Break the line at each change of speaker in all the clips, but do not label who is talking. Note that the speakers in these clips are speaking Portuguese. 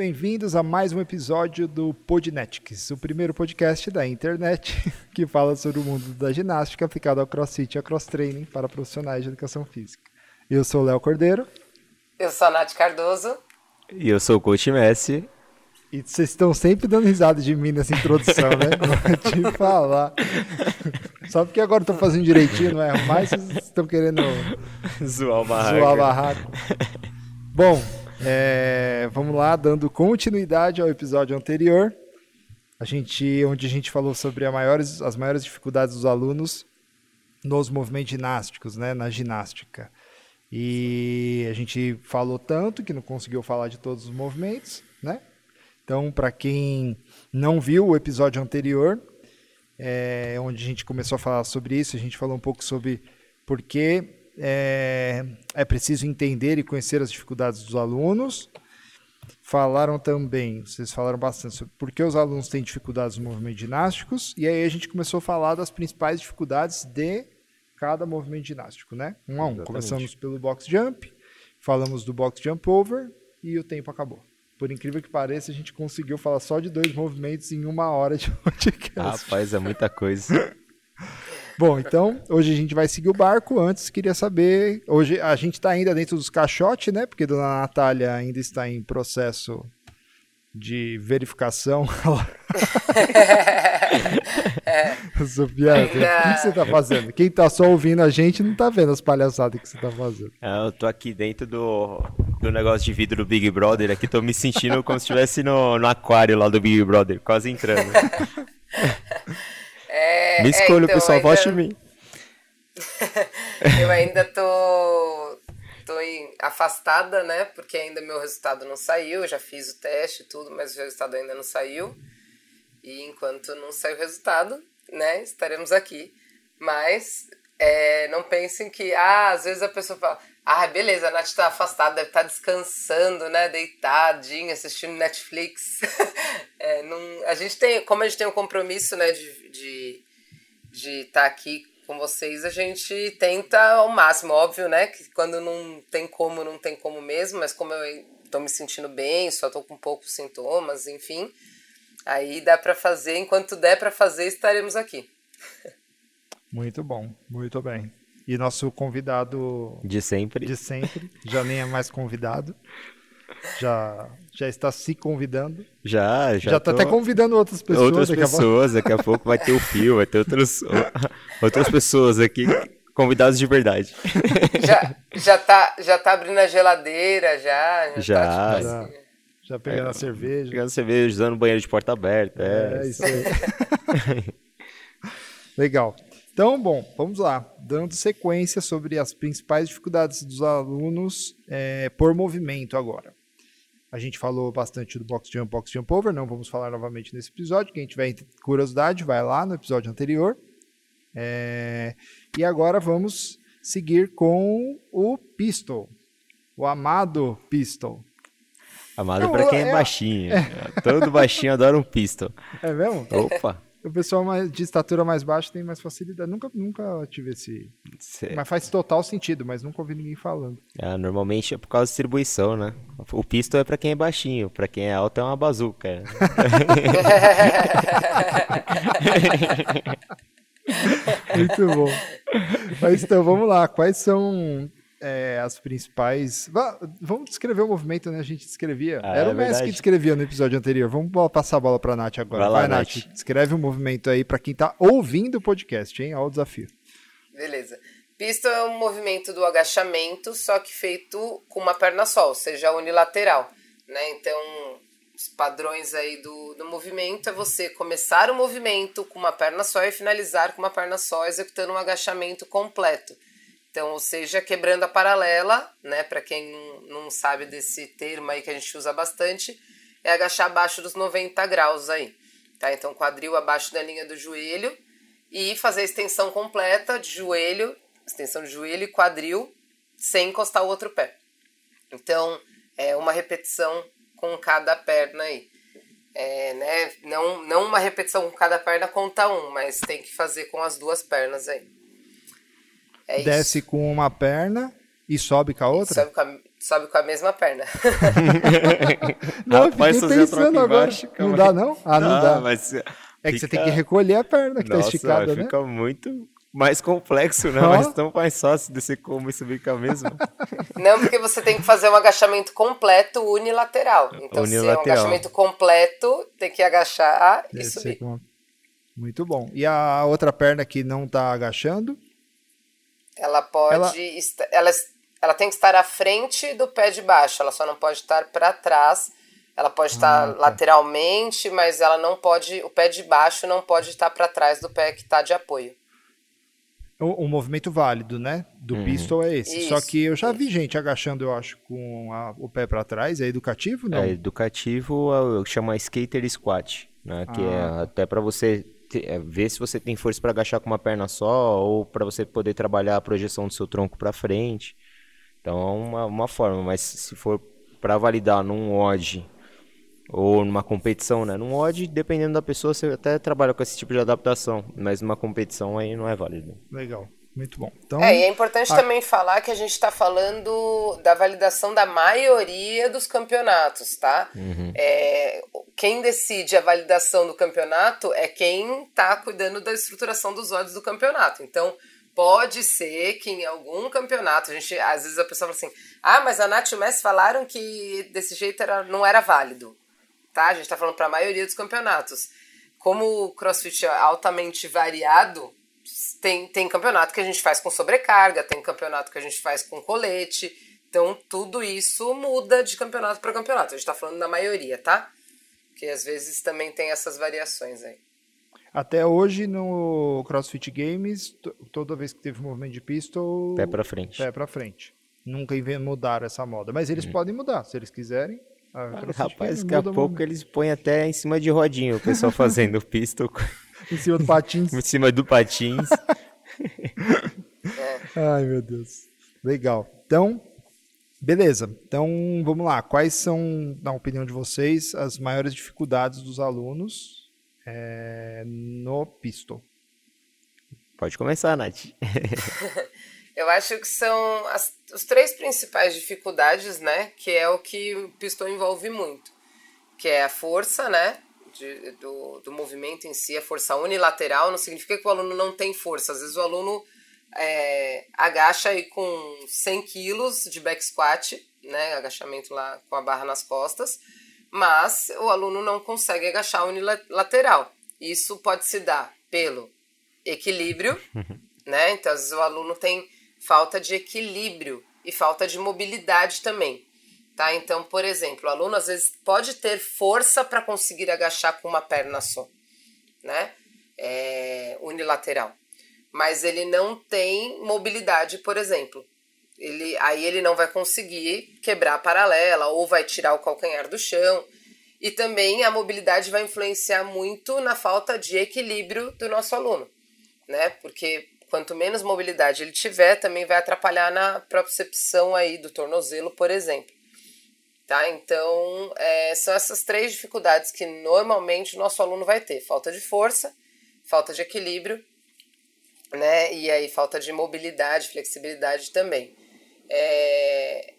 bem-vindos a mais um episódio do Podnetics, o primeiro podcast da internet que fala sobre o mundo da ginástica aplicado ao crossfit e ao cross-training para profissionais de educação física. Eu sou o Léo Cordeiro.
Eu sou a Nath Cardoso.
E eu sou o Coach Messi.
E vocês estão sempre dando risada de mim nessa introdução, né? Vou te falar. Só porque agora estou fazendo direitinho, não é? Mas vocês estão querendo
zoar o barraco.
Zoar o barraco. Bom, é, vamos lá, dando continuidade ao episódio anterior, a gente, onde a gente falou sobre maiores, as maiores dificuldades dos alunos nos movimentos ginásticos, né, na ginástica. E a gente falou tanto que não conseguiu falar de todos os movimentos, né? Então, para quem não viu o episódio anterior, é, onde a gente começou a falar sobre isso, a gente falou um pouco sobre por que é, é preciso entender e conhecer as dificuldades dos alunos. Falaram também, vocês falaram bastante sobre por que os alunos têm dificuldades nos movimentos ginásticos, e aí a gente começou a falar das principais dificuldades de cada movimento ginástico, né? Um a um. Exatamente. Começamos pelo box jump, falamos do box jump over e o tempo acabou. Por incrível que pareça, a gente conseguiu falar só de dois movimentos em uma hora de podcast.
Rapaz, é muita coisa.
Bom, então, hoje a gente vai seguir o barco. Antes, queria saber. Hoje a gente está ainda dentro dos caixotes, né? Porque a dona Natália ainda está em processo de verificação. é. Sofia, o que você está fazendo? Quem está só ouvindo a gente não está vendo as palhaçadas que você está fazendo.
É, eu tô aqui dentro do, do negócio de vidro do Big Brother. Aqui tô me sentindo como se estivesse no, no aquário lá do Big Brother, quase entrando.
É,
Me é, escolha, então, pessoal, ainda... vote em mim.
eu ainda tô, tô afastada, né? Porque ainda meu resultado não saiu. Eu já fiz o teste e tudo, mas o resultado ainda não saiu. E enquanto não sair o resultado, né? Estaremos aqui. Mas é, não pensem que, ah, às vezes a pessoa fala, ah, beleza, a Nath tá afastada, deve estar tá descansando, né? Deitadinha, assistindo Netflix. é, a gente tem, como a gente tem um compromisso, né, de estar de, de tá aqui com vocês, a gente tenta ao máximo, óbvio, né? Que quando não tem como, não tem como mesmo, mas como eu tô me sentindo bem, só tô com poucos sintomas, enfim. Aí dá para fazer, enquanto der para fazer, estaremos aqui.
Muito bom, muito bem. E nosso convidado
de sempre,
de sempre, já nem é mais convidado. Já, já está se convidando.
Já, já.
Já está até convidando outras pessoas.
Outras daqui pessoas, a daqui a pouco vai ter o Fio, vai ter outros, outras pessoas aqui, convidados de verdade.
Já, já, tá, já tá abrindo a geladeira, já.
Já. Já, tá, tipo,
já, assim. já pegando é, a cerveja.
Pegando a cerveja, usando banheiro de porta aberta.
É, é isso aí. Legal. Então, bom, vamos lá. Dando sequência sobre as principais dificuldades dos alunos é, por movimento agora. A gente falou bastante do box jump, box jump over, não vamos falar novamente nesse episódio. Quem tiver curiosidade, vai lá no episódio anterior. É, e agora vamos seguir com o pistol, o amado pistol.
Amado para quem é, é baixinho. É. Todo baixinho adora um pistol.
É mesmo?
Opa!
O pessoal mais, de estatura mais baixa tem mais facilidade. Nunca, nunca tive esse. Mas faz total sentido, mas nunca ouvi ninguém falando.
É, normalmente é por causa da distribuição, né? O pisto é para quem é baixinho, para quem é alto é uma bazuca.
Muito bom. Mas então, vamos lá. Quais são é, as principais. Vamos descrever o movimento, né? A gente descrevia. Ah, Era é o Messi que descrevia no episódio anterior. Vamos passar a bola para a Nath agora.
Vai, lá, Vai Nath.
Nath. Descreve o movimento aí para quem está ouvindo o podcast, hein? Olha o desafio.
Beleza. Pisto é um movimento do agachamento, só que feito com uma perna só, ou seja, unilateral. Né? Então, os padrões aí do, do movimento é você começar o movimento com uma perna só e finalizar com uma perna só, executando um agachamento completo. Então, ou seja, quebrando a paralela, né? Para quem não, sabe desse termo aí que a gente usa bastante, é agachar abaixo dos 90 graus aí. Tá? Então, quadril abaixo da linha do joelho e fazer a extensão completa de joelho, extensão de joelho e quadril sem encostar o outro pé. Então, é uma repetição com cada perna aí. É, né? não, não uma repetição com cada perna conta um, mas tem que fazer com as duas pernas aí.
É desce com uma perna e sobe com a outra?
Sobe com a, sobe com a mesma perna.
não, eu fiquei pensando agora. Embaixo, não dá, não? Ah, não, não dá. Mas é que fica... você tem que recolher a perna que tá Nossa, tá esticada,
né? Fica muito mais complexo, né? Oh. Mas tão mais fácil de como e subir com a mesma.
Não, porque você tem que fazer um agachamento completo unilateral. Então, unilateral. se é um agachamento completo, tem que agachar e Deve subir.
Muito bom. E a outra perna que não tá agachando?
Ela pode. Ela... ela, ela tem que estar à frente do pé de baixo, ela só não pode estar para trás. Ela pode estar ah, tá. lateralmente, mas ela não pode. O pé de baixo não pode estar para trás do pé que está de apoio.
O, o, movimento válido, né? Do uhum. pistol é esse. Isso, Só que eu já vi gente agachando, eu acho, com a, o pé para trás. É educativo, não? É
educativo, eu chamo skater squat, né? Que é ah. é até para você é, ver se você tem força para agachar com uma perna só ou para você poder trabalhar a projeção do seu tronco para frente. Então é uma, uma forma, mas se for para validar num odd ou numa competição, né? Num odd, dependendo da pessoa, você até trabalha com esse tipo de adaptação, mas numa competição aí não é válido.
Legal. Muito bom. Então,
é, e é importante a... também falar que a gente está falando da validação da maioria dos campeonatos, tá? Uhum. É, quem decide a validação do campeonato é quem está cuidando da estruturação dos odds do campeonato. Então, pode ser que em algum campeonato, a gente, às vezes a pessoa fala assim, ah, mas a Nath e o Messi falaram que desse jeito era, não era válido tá? A gente está falando para a maioria dos campeonatos. Como o CrossFit é altamente variado, tem, tem campeonato que a gente faz com sobrecarga, tem campeonato que a gente faz com colete. Então, tudo isso muda de campeonato para campeonato. A gente está falando da maioria, tá? Que às vezes também tem essas variações aí.
Até hoje no CrossFit Games, toda vez que teve movimento de pistol,
pé para frente.
Pé para frente. Nunca mudaram essa moda, mas eles hum. podem mudar se eles quiserem.
Ah, Rapaz, daqui a pouco eles põem até em cima de rodinha o pessoal fazendo pistol.
Em cima do patins.
em cima do patins.
Ai, meu Deus. Legal. Então, beleza. Então, vamos lá. Quais são, na opinião de vocês, as maiores dificuldades dos alunos é, no pistol?
Pode começar, Nath.
Eu acho que são as, os três principais dificuldades, né? Que é o que o pistol envolve muito. Que é a força, né? De, do, do movimento em si, a força unilateral. Não significa que o aluno não tem força. Às vezes o aluno é, agacha aí com 100 quilos de back squat, né? Agachamento lá com a barra nas costas. Mas o aluno não consegue agachar unilateral. Isso pode se dar pelo equilíbrio, né? Então, às vezes o aluno tem falta de equilíbrio e falta de mobilidade também. Tá? Então, por exemplo, o aluno às vezes pode ter força para conseguir agachar com uma perna só, né? É, unilateral. Mas ele não tem mobilidade, por exemplo. Ele, aí ele não vai conseguir quebrar a paralela ou vai tirar o calcanhar do chão. E também a mobilidade vai influenciar muito na falta de equilíbrio do nosso aluno, né? Porque quanto menos mobilidade ele tiver, também vai atrapalhar na propriocepção aí do tornozelo, por exemplo. Tá? Então, é, são essas três dificuldades que normalmente o nosso aluno vai ter: falta de força, falta de equilíbrio, né? E aí falta de mobilidade, flexibilidade também. É,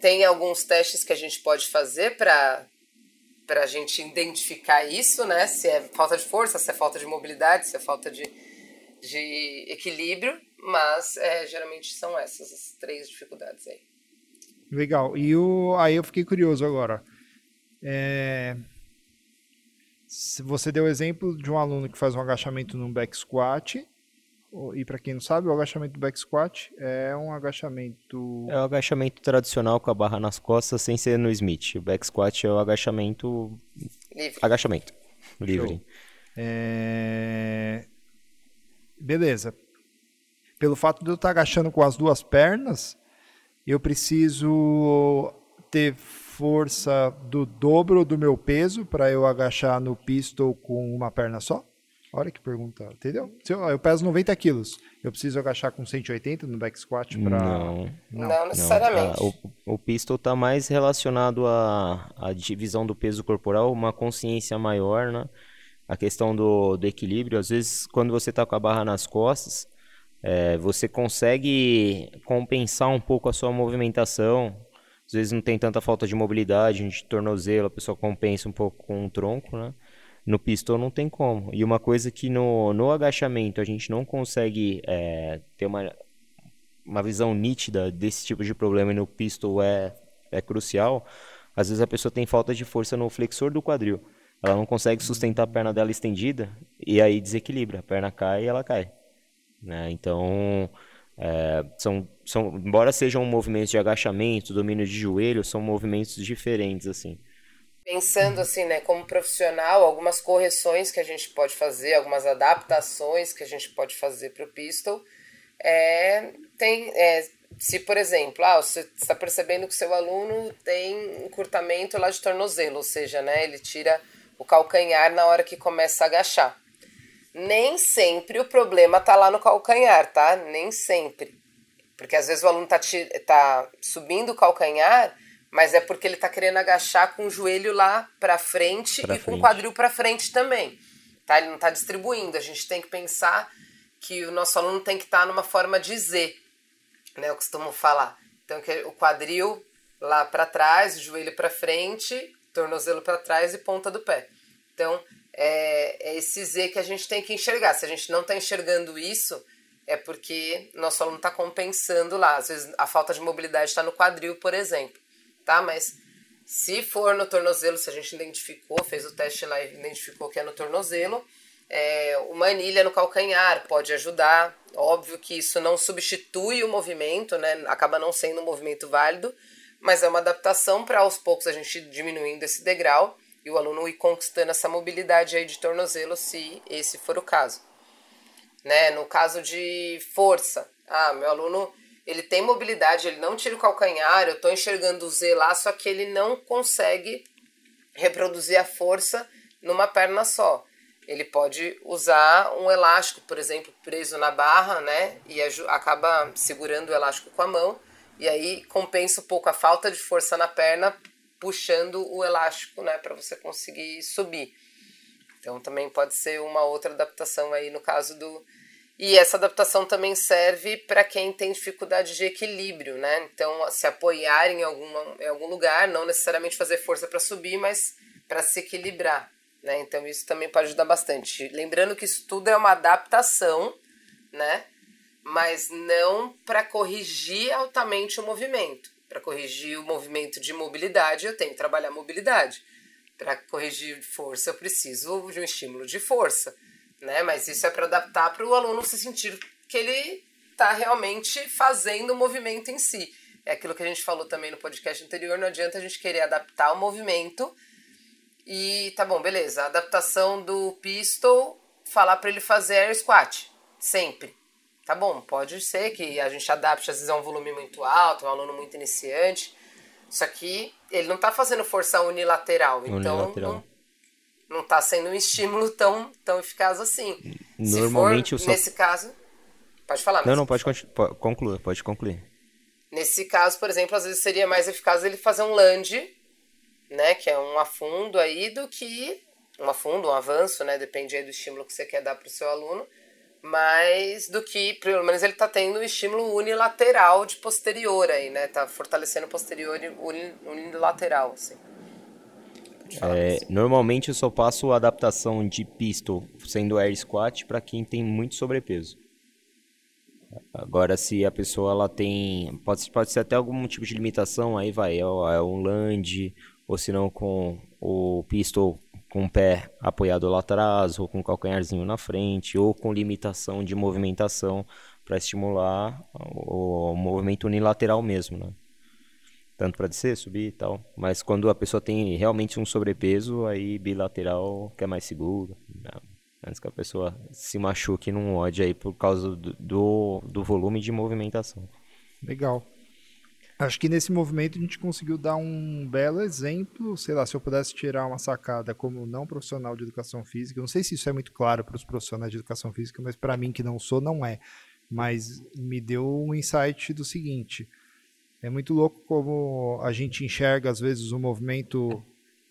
tem alguns testes que a gente pode fazer para para a gente identificar isso, né? Se é falta de força, se é falta de mobilidade, se é falta de de equilíbrio, mas é, geralmente são essas as três dificuldades aí.
Legal. E o, aí eu fiquei curioso agora. É, se você deu o exemplo de um aluno que faz um agachamento num back squat, e para quem não sabe, o agachamento do back squat é um agachamento.
É o agachamento tradicional com a barra nas costas sem ser no Smith. O back squat é o agachamento. Livre. Agachamento. Livre.
É... Beleza. Pelo fato de eu estar agachando com as duas pernas, eu preciso ter força do dobro do meu peso para eu agachar no pistol com uma perna só? Olha que pergunta, entendeu? Se eu, eu peso 90 quilos, eu preciso agachar com 180 no back squat para...
Não.
não, não necessariamente.
Não. O, o pistol está mais relacionado à, à divisão do peso corporal, uma consciência maior, né? a questão do, do equilíbrio. Às vezes, quando você está com a barra nas costas, é, você consegue compensar um pouco a sua movimentação Às vezes não tem tanta falta de mobilidade, de tornozelo, a pessoa compensa um pouco com o tronco, né? No pistol não tem como. E uma coisa que no, no agachamento a gente não consegue é, ter uma, uma visão nítida desse tipo de problema e no pistol é, é crucial, às vezes a pessoa tem falta de força no flexor do quadril. Ela não consegue sustentar a perna dela estendida e aí desequilibra. A perna cai e ela cai. Né? Então, é, são, são, embora sejam movimentos de agachamento, domínio de joelho, são movimentos diferentes, assim.
Pensando assim, né, como profissional, algumas correções que a gente pode fazer, algumas adaptações que a gente pode fazer para o pistol, é, tem, é, se por exemplo, ah, você está percebendo que seu aluno tem encurtamento lá de tornozelo, ou seja, né, ele tira o calcanhar na hora que começa a agachar. Nem sempre o problema tá lá no calcanhar, tá? Nem sempre. Porque às vezes o aluno tá, tá subindo o calcanhar, mas é porque ele tá querendo agachar com o joelho lá para frente pra e frente. com o quadril para frente também. Tá? Ele não tá distribuindo. A gente tem que pensar que o nosso aluno tem que estar tá numa forma de Z, né? Eu costumo falar. Então, que o quadril lá para trás, o joelho para frente, tornozelo para trás e ponta do pé. Então, é, é esse Z que a gente tem que enxergar. Se a gente não está enxergando isso, é porque nosso aluno está compensando lá. Às vezes a falta de mobilidade está no quadril, por exemplo, tá? Mas se for no tornozelo, se a gente identificou, fez o teste lá e identificou que é no tornozelo, é, uma anilha no calcanhar pode ajudar. Óbvio que isso não substitui o movimento, né? Acaba não sendo um movimento válido, mas é uma adaptação para aos poucos a gente diminuindo esse degrau e o aluno ir conquistando essa mobilidade aí de tornozelo, se esse for o caso. Né? No caso de força, ah, meu aluno ele tem mobilidade, ele não tira o calcanhar, eu estou enxergando o Z lá, só que ele não consegue reproduzir a força numa perna só. Ele pode usar um elástico, por exemplo, preso na barra, né? E acaba segurando o elástico com a mão, e aí compensa um pouco a falta de força na perna puxando o elástico, né, para você conseguir subir. Então também pode ser uma outra adaptação aí no caso do e essa adaptação também serve para quem tem dificuldade de equilíbrio, né? Então, se apoiar em, alguma, em algum lugar, não necessariamente fazer força para subir, mas para se equilibrar, né? Então, isso também pode ajudar bastante. Lembrando que isso tudo é uma adaptação, né? Mas não para corrigir altamente o movimento. Para corrigir o movimento de mobilidade, eu tenho que trabalhar mobilidade. Para corrigir força, eu preciso de um estímulo de força. Né? Mas isso é para adaptar para o aluno se sentir que ele está realmente fazendo o movimento em si. É aquilo que a gente falou também no podcast anterior, não adianta a gente querer adaptar o movimento e tá bom, beleza. A adaptação do pistol, falar para ele fazer air squat, sempre. Tá bom, pode ser que a gente adapte, às vezes é um volume muito alto, é um aluno muito iniciante. Só que ele não está fazendo força unilateral, então unilateral. não, não está sendo um estímulo tão, tão eficaz assim.
Normalmente
for, Nesse caso. Pode falar,
Não, não, pode, concluir, pode concluir.
Nesse caso, por exemplo, às vezes seria mais eficaz ele fazer um lunge, né? Que é um afundo aí, do que. Um afundo, um avanço, né? Depende aí do estímulo que você quer dar para o seu aluno mais do que, pelo menos ele está tendo o estímulo unilateral de posterior aí, né? Tá fortalecendo posterior unilateral, assim.
É, normalmente eu só passo a adaptação de pistol sendo air squat para quem tem muito sobrepeso. Agora, se a pessoa ela tem. Pode, pode ser até algum tipo de limitação, aí vai. É, é um land, ou se não com o pistol com o pé apoiado lá atrás, ou com o calcanharzinho na frente, ou com limitação de movimentação para estimular o, movimento unilateral mesmo, né? Tanto para descer, subir e tal. Mas quando a pessoa tem realmente um sobrepeso, aí bilateral que é mais seguro. Né? Antes que a pessoa se machuque num ódio aí por causa do, do, do volume de movimentação.
Legal. Acho que nesse movimento a gente conseguiu dar um belo exemplo. Sei lá, se eu pudesse tirar uma sacada como não profissional de educação física, não sei se isso é muito claro para os profissionais de educação física, mas para mim que não sou, não é. Mas me deu um insight do seguinte: é muito louco como a gente enxerga às vezes o movimento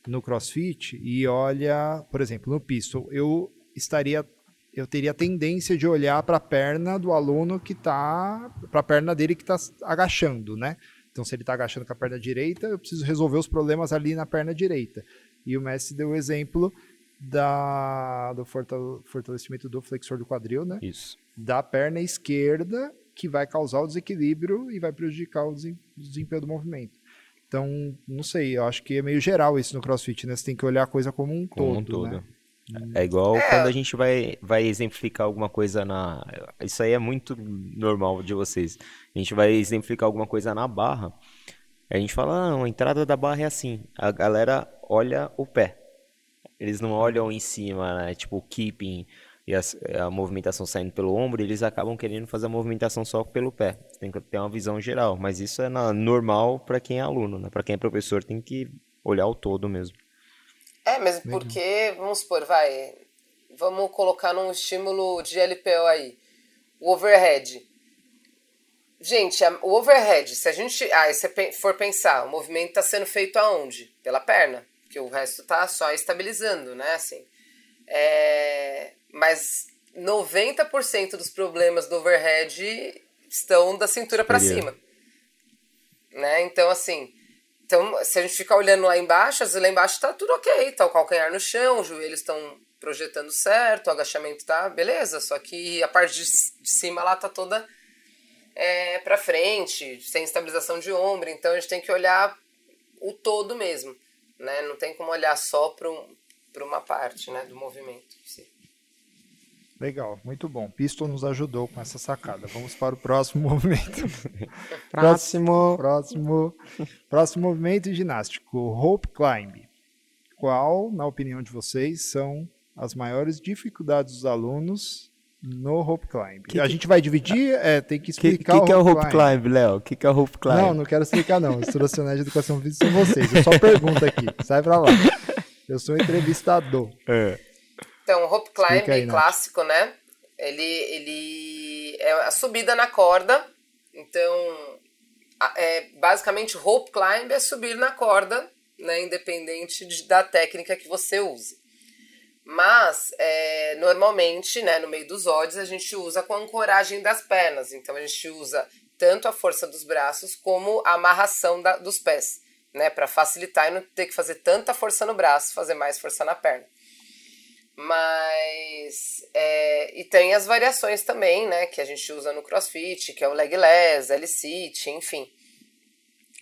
no CrossFit e olha, por exemplo, no pistol, eu estaria eu teria tendência de olhar para a perna do aluno que está, para a perna dele que está agachando, né? Então, se ele está agachando com a perna direita, eu preciso resolver os problemas ali na perna direita. E o Messi deu o exemplo da, do fortalecimento do flexor do quadril, né?
Isso.
Da perna esquerda, que vai causar o desequilíbrio e vai prejudicar o desempenho do movimento. Então, não sei, eu acho que é meio geral isso no CrossFit, né? Você tem que olhar a coisa como um como todo, um todo. Né?
É igual é. quando a gente vai, vai exemplificar alguma coisa na. Isso aí é muito normal de vocês. A gente vai exemplificar alguma coisa na barra. A gente fala, ah, a entrada da barra é assim. A galera olha o pé. Eles não olham em cima, né? Tipo, o keeping e a, a movimentação saindo pelo ombro, eles acabam querendo fazer a movimentação só pelo pé. Você tem que ter uma visão geral. Mas isso é na, normal para quem é aluno, né? Para quem é professor, tem que olhar o todo mesmo.
É, mas porque, vamos supor, vai, vamos colocar num estímulo de LPO aí, o overhead. Gente, o overhead, se a gente ah, se for pensar, o movimento está sendo feito aonde? Pela perna, porque o resto está só estabilizando, né? Assim, é, mas 90% dos problemas do overhead estão da cintura para cima. Né? Então, assim, então, se a gente ficar olhando lá embaixo, às vezes lá embaixo tá tudo ok, tá o calcanhar no chão, os joelhos estão projetando certo, o agachamento tá beleza, só que a parte de, de cima lá tá toda é, para frente, sem estabilização de ombro, então a gente tem que olhar o todo mesmo, né? Não tem como olhar só para um, uma parte, né, do movimento. Sim.
Legal, muito bom. Piston nos ajudou com essa sacada. Vamos para o próximo movimento.
próximo.
Próximo. Próximo movimento ginástico, rope climb. Qual, na opinião de vocês, são as maiores dificuldades dos alunos no rope climb? Que, a gente vai dividir, é, tem que explicar
que, que, que é o rope climb, Léo? O que, que é o rope climb?
Não, não quero explicar não. Os profissionais de educação física são vocês. Eu só pergunto aqui. Sai pra lá. Eu sou entrevistador.
É.
Então, o rope climb aí, clássico, né? Ele, ele é a subida na corda. Então, é, basicamente, rope climb é subir na corda, né? Independente de, da técnica que você use. Mas, é, normalmente, né, no meio dos odds, a gente usa com a ancoragem das pernas. Então, a gente usa tanto a força dos braços como a amarração da, dos pés, né? Para facilitar e não ter que fazer tanta força no braço, fazer mais força na perna. Mas. É, e tem as variações também, né? Que a gente usa no crossfit, que é o legless, L-sit, enfim.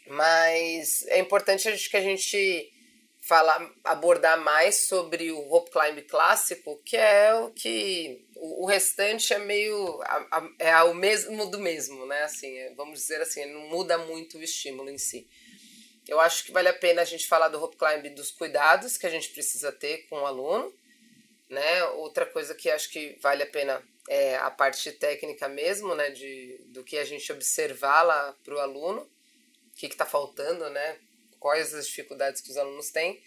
Mas é importante que a gente falar, abordar mais sobre o rope climb clássico, que é o que o, restante é meio é o mesmo do mesmo, né? Assim, é, vamos dizer assim, não muda muito o estímulo em si. Eu acho que vale a pena a gente falar do rope climb dos cuidados que a gente precisa ter com o aluno né? Outra coisa que acho que vale a pena é a parte técnica mesmo, né? De, do que a gente observar lá para o aluno, o que está faltando, né? Quais as dificuldades que os alunos têm.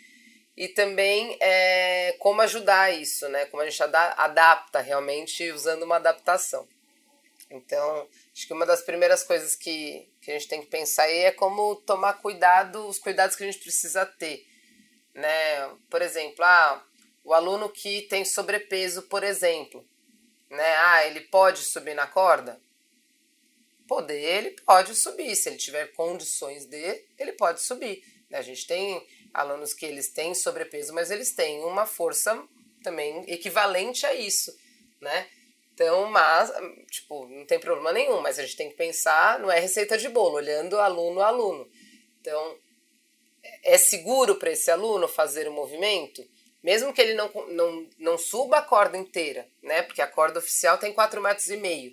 E também é, como ajudar isso, né? Como a gente adapta realmente usando uma adaptação. Então, acho que uma das primeiras coisas que, que a gente tem que pensar aí é como tomar cuidado, os cuidados que a gente precisa ter. Né? Por exemplo, ah, o aluno que tem sobrepeso, por exemplo, né? Ah, ele pode subir na corda? Poder, ele pode subir. Se ele tiver condições de, ele pode subir. A gente tem alunos que eles têm sobrepeso, mas eles têm uma força também equivalente a isso, né? Então, mas, tipo, não tem problema nenhum, mas a gente tem que pensar, não é receita de bolo, olhando aluno a aluno. Então, é seguro para esse aluno fazer o movimento? mesmo que ele não, não, não suba a corda inteira, né? Porque a corda oficial tem 4,5 metros e meio,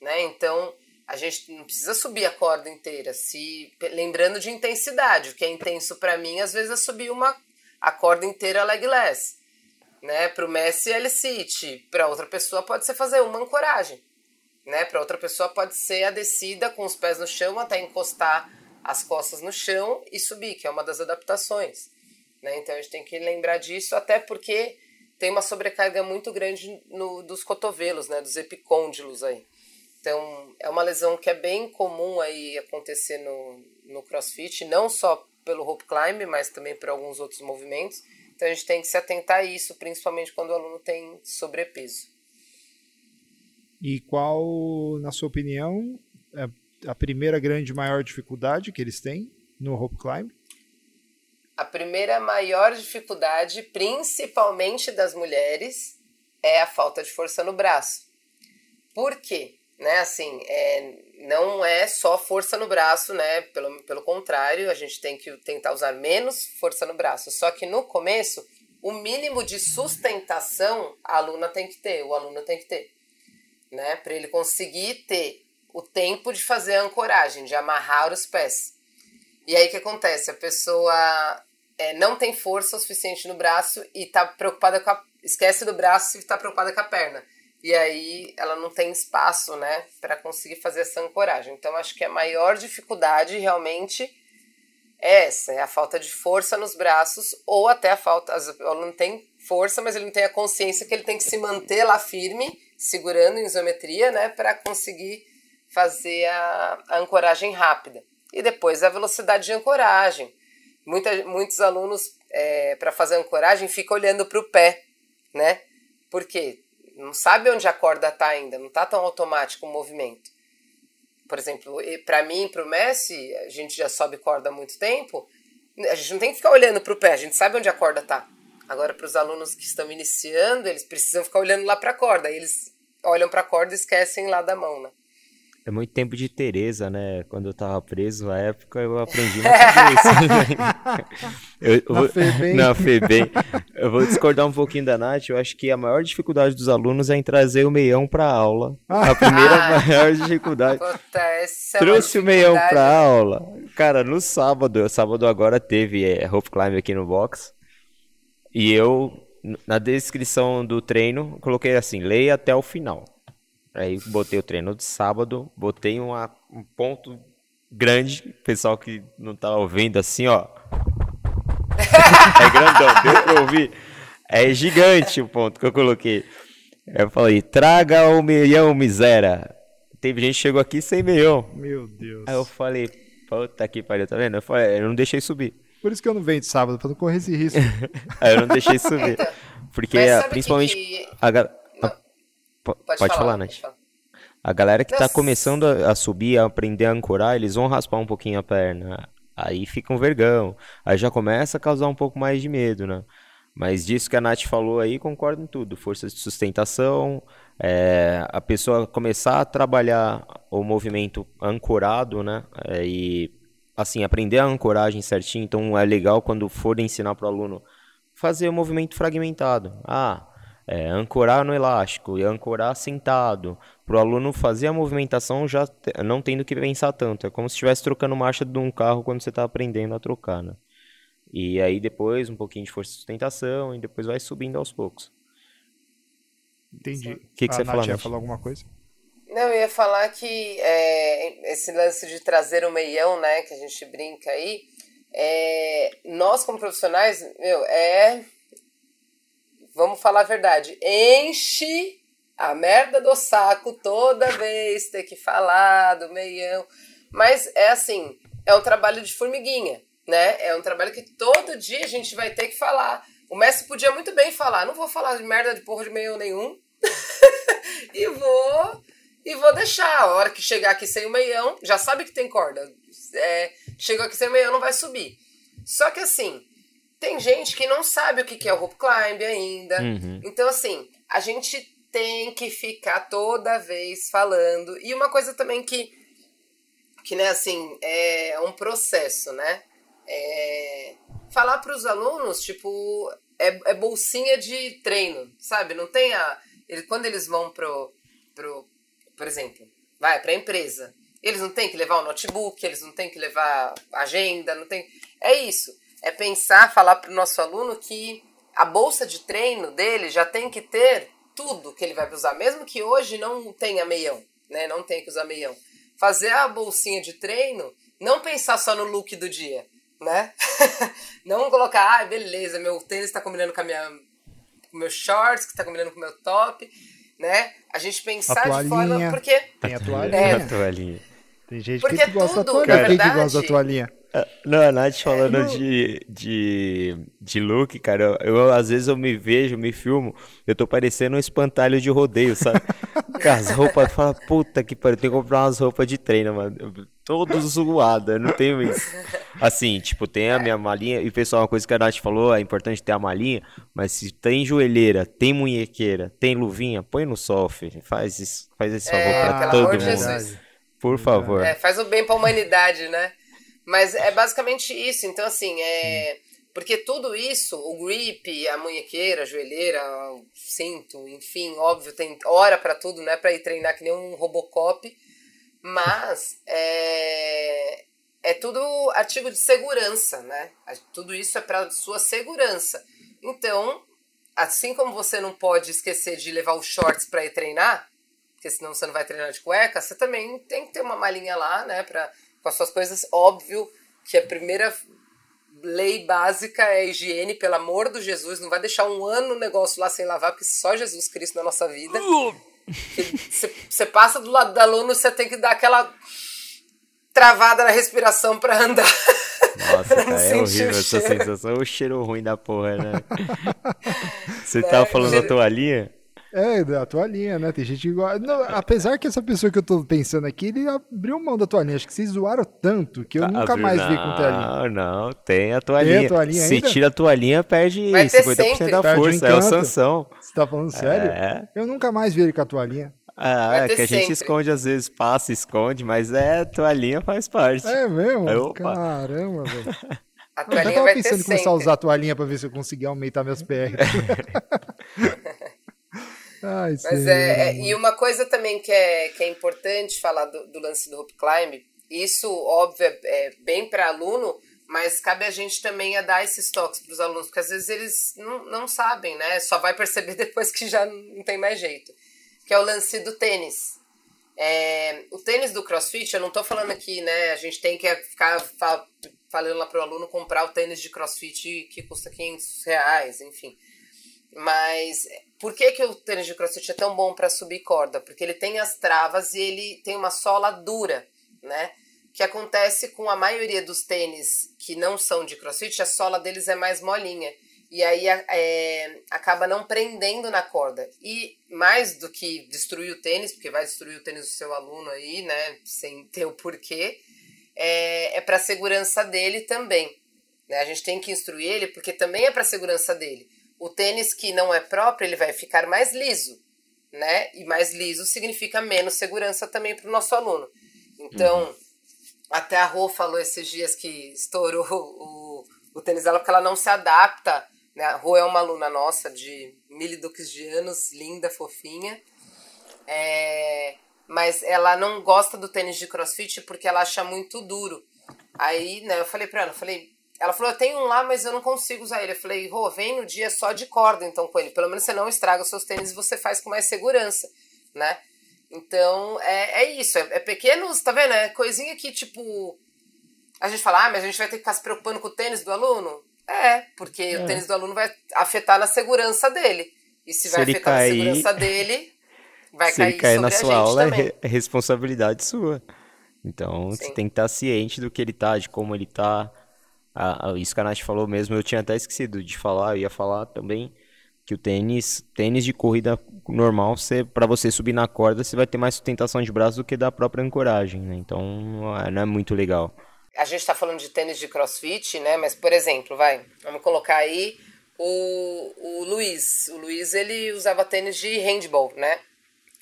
né? Então a gente não precisa subir a corda inteira. Se lembrando de intensidade, o que é intenso para mim às vezes é subir uma a corda inteira legless, né? Para o Messi ele sit, para outra pessoa pode ser fazer uma ancoragem, né? Para outra pessoa pode ser a descida com os pés no chão até encostar as costas no chão e subir, que é uma das adaptações. Né? Então a gente tem que lembrar disso, até porque tem uma sobrecarga muito grande no, dos cotovelos, né? dos epicôndilos aí. Então é uma lesão que é bem comum aí acontecer no, no crossfit, não só pelo rope climb, mas também por alguns outros movimentos. Então a gente tem que se atentar a isso, principalmente quando o aluno tem sobrepeso.
E qual, na sua opinião, é, a primeira grande maior dificuldade que eles têm no rope climb?
A primeira maior dificuldade, principalmente das mulheres, é a falta de força no braço. Por quê? Né, assim, é, não é só força no braço, né? Pelo, pelo contrário, a gente tem que tentar usar menos força no braço. Só que no começo, o mínimo de sustentação a aluna tem que ter, o aluno tem que ter, né? Para ele conseguir ter o tempo de fazer a ancoragem, de amarrar os pés. E aí o que acontece? A pessoa é, não tem força o suficiente no braço e está preocupada com a. esquece do braço e está preocupada com a perna. E aí ela não tem espaço, né, para conseguir fazer essa ancoragem. Então acho que a maior dificuldade realmente é essa, é a falta de força nos braços ou até a falta, o aluno tem força, mas ele não tem a consciência que ele tem que se manter lá firme, segurando em isometria, né, para conseguir fazer a, a, ancoragem rápida. E depois a velocidade de ancoragem. Muita, muitos alunos, é, para fazer a ancoragem, ficam olhando para o pé, né? Por quê? Não sabe onde a corda está ainda, não está tão automático o movimento. Por exemplo, para mim, para o Messi, a gente já sobe corda há muito tempo, a gente não tem que ficar olhando para o pé, a gente sabe onde a corda está. Agora, para os alunos que estão iniciando, eles precisam ficar olhando lá para a corda, eles olham para a corda e esquecem lá da mão, né?
É muito tempo de Tereza, né? Quando eu tava preso na época, eu aprendi na cabeça. eu, eu na, FEBEM. na FEBEM. Eu vou discordar um pouquinho da Nath. Eu acho que a maior dificuldade dos alunos é em trazer o meião pra aula. A primeira ah. maior dificuldade. Puta, essa é Trouxe o meião pra aula. Cara, no sábado, sábado agora teve é, rope climb aqui no box. E eu, na descrição do treino, coloquei assim, leia até o final. Aí botei o treino de sábado, botei uma, um ponto grande, pessoal que não tá ouvindo assim, ó. É grandão, deu pra ouvir. É gigante o ponto que eu coloquei. Eu falei, traga o meião, miséria. Teve gente que chegou aqui sem meião.
Meu Deus.
Aí eu falei, puta que pariu, tá vendo? Eu, falei, eu não deixei subir.
Por isso que eu não venho de sábado, pra não correr esse risco.
Aí eu não deixei subir. Porque, principalmente, que... a galera pode, pode falar, falar Nath. A galera que está começando a, subir, a aprender a ancorar, eles vão raspar um pouquinho a perna. Aí fica um vergão. Aí já começa a causar um pouco mais de medo, né? Mas disso que a Nath falou aí, concordo em tudo. Força de sustentação, é, a pessoa começar a trabalhar o movimento ancorado, né? É, e, assim, aprender a ancoragem certinho. Então, é legal quando for ensinar para o aluno fazer o movimento fragmentado. Ah, é, ancorar no elástico e ancorar sentado, para o aluno fazer a movimentação já não tendo que pensar tanto. É como se estivesse trocando marcha de um carro quando você está aprendendo a trocar, né? E aí depois um pouquinho de força de sustentação e depois vai subindo aos poucos.
Entendi.
O que, que você falou?
ia falar alguma coisa?
Não, eu ia falar que é, esse lance de trazer o meião, né, que a gente brinca aí, é, nós como profissionais, meu, é vamos falar a verdade, enche a merda do saco toda vez ter que falar do meião. Mas é assim, é um trabalho de formiguinha, né? É um trabalho que todo dia a gente vai ter que falar. O Messi podia muito bem falar, não vou falar de merda de porra de meião nenhum. e vou e vou deixar. A hora que chegar aqui sem o meião, já sabe que tem corda. É, chegou aqui sem o meião, não vai subir. Só que assim, tem gente que não sabe o que é o rope climb ainda. Uhum. Então, assim, a gente tem que ficar toda vez falando. E uma coisa também que, que né, assim, é um processo, né? É falar para os alunos, tipo, é, é, bolsinha de treino, sabe? Não tem a. Ele, quando eles vão pro, pro. Por exemplo, vai para a empresa. Eles não têm que levar o notebook, eles não têm que levar agenda, não tem. É isso é pensar, falar para o nosso aluno que a bolsa de treino dele já tem que ter tudo que ele vai usar, mesmo que hoje não tenha meião, né? Não tenha que usar meião. Fazer a bolsinha de treino, não pensar só no look do dia, né? não colocar, ah, beleza, meu tênis está combinando com a minha com meu shorts, que está combinando com o meu top, né? A gente pensar de forma porque
tem a toalhinha. É,
a toalhinha.
Tem gente porque que gosta tudo, da toalhinha. Quem que gosta da toalhinha?
Não, a Nath falando é, de, de, de look, cara, eu, eu, às vezes eu me vejo, me filmo, eu tô parecendo um espantalho de rodeio, sabe? As roupas, fala, puta que pariu, tem que comprar umas roupas de treino, mano. Todo zoado, eu não tenho isso. Assim, tipo, tem a minha malinha, e pessoal, uma coisa que a Nath falou, é importante ter a malinha, mas se tem joelheira, tem munhequeira, tem luvinha, põe no sol, filho. Faz isso, faz esse favor é, pra todo mundo. Jesus. Por favor.
É, faz o bem pra humanidade, né? Mas é basicamente isso. Então, assim, é. Porque tudo isso, o grip, a munhequeira, a joelheira, o cinto, enfim, óbvio, tem hora para tudo, né? Para ir treinar que nem um Robocop. Mas é, é tudo artigo de segurança, né? Tudo isso é para sua segurança. Então, assim como você não pode esquecer de levar os shorts para ir treinar, porque senão você não vai treinar de cueca, você também tem que ter uma malinha lá, né? Pra, com as suas coisas. Óbvio que a primeira lei básica é higiene, pelo amor do Jesus. Não vai deixar um ano o negócio lá sem lavar, porque só Jesus Cristo na nossa vida. Você passa do lado do aluno, você tem que dar aquela travada na respiração para andar.
Nossa, cara, é horrível essa sensação. O cheiro ruim da porra, né? Você né? tava falando da toalhinha?
É, da toalhinha, né? Tem gente igual. Não, apesar que essa pessoa que eu tô pensando aqui, ele abriu mão da toalhinha. Acho que vocês zoaram tanto que eu ah, nunca mais vi com toalhinha.
Não, não, tem a toalhinha. Tem a toalhinha Se ainda? tira a toalhinha, perde 50% da perde força. É o Sansão.
Você tá falando sério? É. Eu nunca mais vi ele com a toalhinha.
Ah, é que a gente esconde às vezes, passa, esconde, mas é, toalhinha faz parte.
É mesmo? Aí, Caramba, velho.
A toalhinha eu tava
pensando em começar a usar a toalhinha pra ver se eu conseguia aumentar meus PR.
Ai, Mas é, é, e uma coisa também que é, que é importante falar do, do lance do Hope Climb, isso, óbvio, é, é bem para aluno, mas cabe a gente também a dar esses toques para os alunos, porque às vezes eles não, não sabem, né? Só vai perceber depois que já não tem mais jeito. Que é o lance do tênis. É, o tênis do CrossFit, eu não estou falando aqui, né? A gente tem que ficar falando lá para o aluno comprar o tênis de CrossFit que custa 500 reais, enfim. Mas por que, que o tênis de crossfit é tão bom para subir corda? Porque ele tem as travas e ele tem uma sola dura, né? Que acontece com a maioria dos tênis que não são de crossfit, a sola deles é mais molinha. E aí é, acaba não prendendo na corda. E mais do que destruir o tênis, porque vai destruir o tênis do seu aluno aí, né? Sem ter o porquê, é, é para segurança dele também. Né? A gente tem que instruir ele porque também é para segurança dele. O tênis que não é próprio, ele vai ficar mais liso, né? E mais liso significa menos segurança também para o nosso aluno. Então, uhum. até a Rô falou esses dias que estourou o, o tênis dela porque ela não se adapta. Né? A Rô é uma aluna nossa de mil e duques de anos, linda, fofinha. É, mas ela não gosta do tênis de crossfit porque ela acha muito duro. Aí, né, eu falei pra ela, eu falei, ela falou, eu tenho um lá, mas eu não consigo usar ele. Eu falei, Rô, vem no dia só de corda, então, com ele. Pelo menos você não estraga os seus tênis e você faz com mais segurança, né? Então, é, é isso. É, é pequenos, tá vendo? É coisinha que, tipo... A gente fala, ah, mas a gente vai ter que ficar se preocupando com o tênis do aluno? É, porque é. o tênis do aluno vai afetar na segurança dele. E se, se vai afetar cair, na segurança dele, vai
se
cair,
ele cair na sua aula, também. é responsabilidade sua. Então, Sim. você tem que estar ciente do que ele tá, de como ele tá a, a, isso que a Nath falou mesmo, eu tinha até esquecido de falar, eu ia falar também que o tênis, tênis de corrida normal, para você subir na corda, você vai ter mais sustentação de braço do que da própria ancoragem, né? Então, não é muito legal.
A gente está falando de tênis de crossfit, né? Mas, por exemplo, vai, vamos colocar aí o, o Luiz. O Luiz, ele usava tênis de handball, né?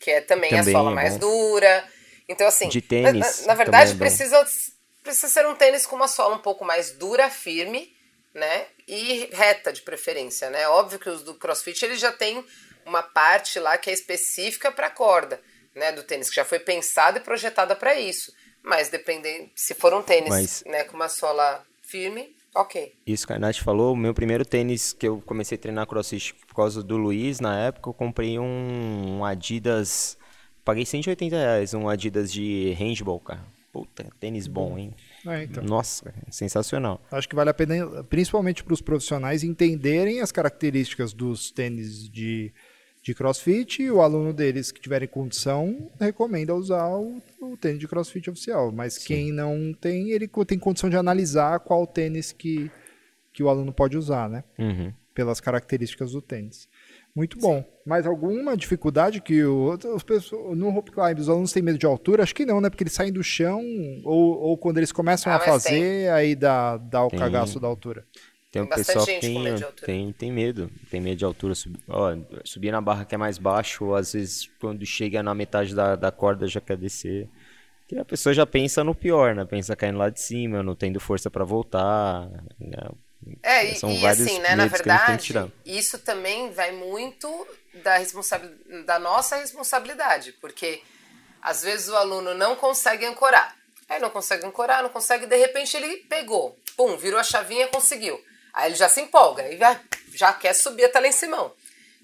Que é também, também a sola é mais dura. Então, assim,
de tênis,
na, na verdade, é precisa Precisa ser um tênis com uma sola um pouco mais dura, firme, né? E reta de preferência, né? Óbvio que os do CrossFit ele já tem uma parte lá que é específica para corda, né, do tênis que já foi pensada e projetada para isso. Mas dependendo, se for um tênis, Mas... né, com uma sola firme, ok.
Isso que a Nath falou, o meu primeiro tênis que eu comecei a treinar crossfit por causa do Luiz, na época eu comprei um, um Adidas, paguei 180 reais, um Adidas de handball, cara. Puta, tênis bom, hein? É, então. Nossa, sensacional.
Acho que vale a pena, principalmente para os profissionais, entenderem as características dos tênis de, de crossfit e o aluno deles que tiverem condição recomenda usar o, o tênis de crossfit oficial. Mas Sim. quem não tem, ele tem condição de analisar qual tênis que, que o aluno pode usar, né?
Uhum.
Pelas características do tênis. Muito bom. Mais alguma dificuldade que o, os pessoas, no rope climb os alunos têm medo de altura? Acho que não, né? Porque eles saem do chão ou, ou quando eles começam ah, a fazer, tem. aí dá, dá o tem. cagaço da altura.
Tem um pessoal que tem, tem, tem medo, tem medo de altura. Sub, ó, subir na barra que é mais baixo, ou às vezes quando chega na metade da, da corda já quer descer. Que a pessoa já pensa no pior, né? Pensa caindo lá de cima, não tendo força para voltar. Né?
É, e, e assim, né, na verdade, isso também vai muito da, responsabilidade, da nossa responsabilidade, porque às vezes o aluno não consegue ancorar. Aí não consegue ancorar, não consegue, de repente ele pegou, pum, virou a chavinha, conseguiu. Aí ele já se empolga e já, já quer subir até lá em cima.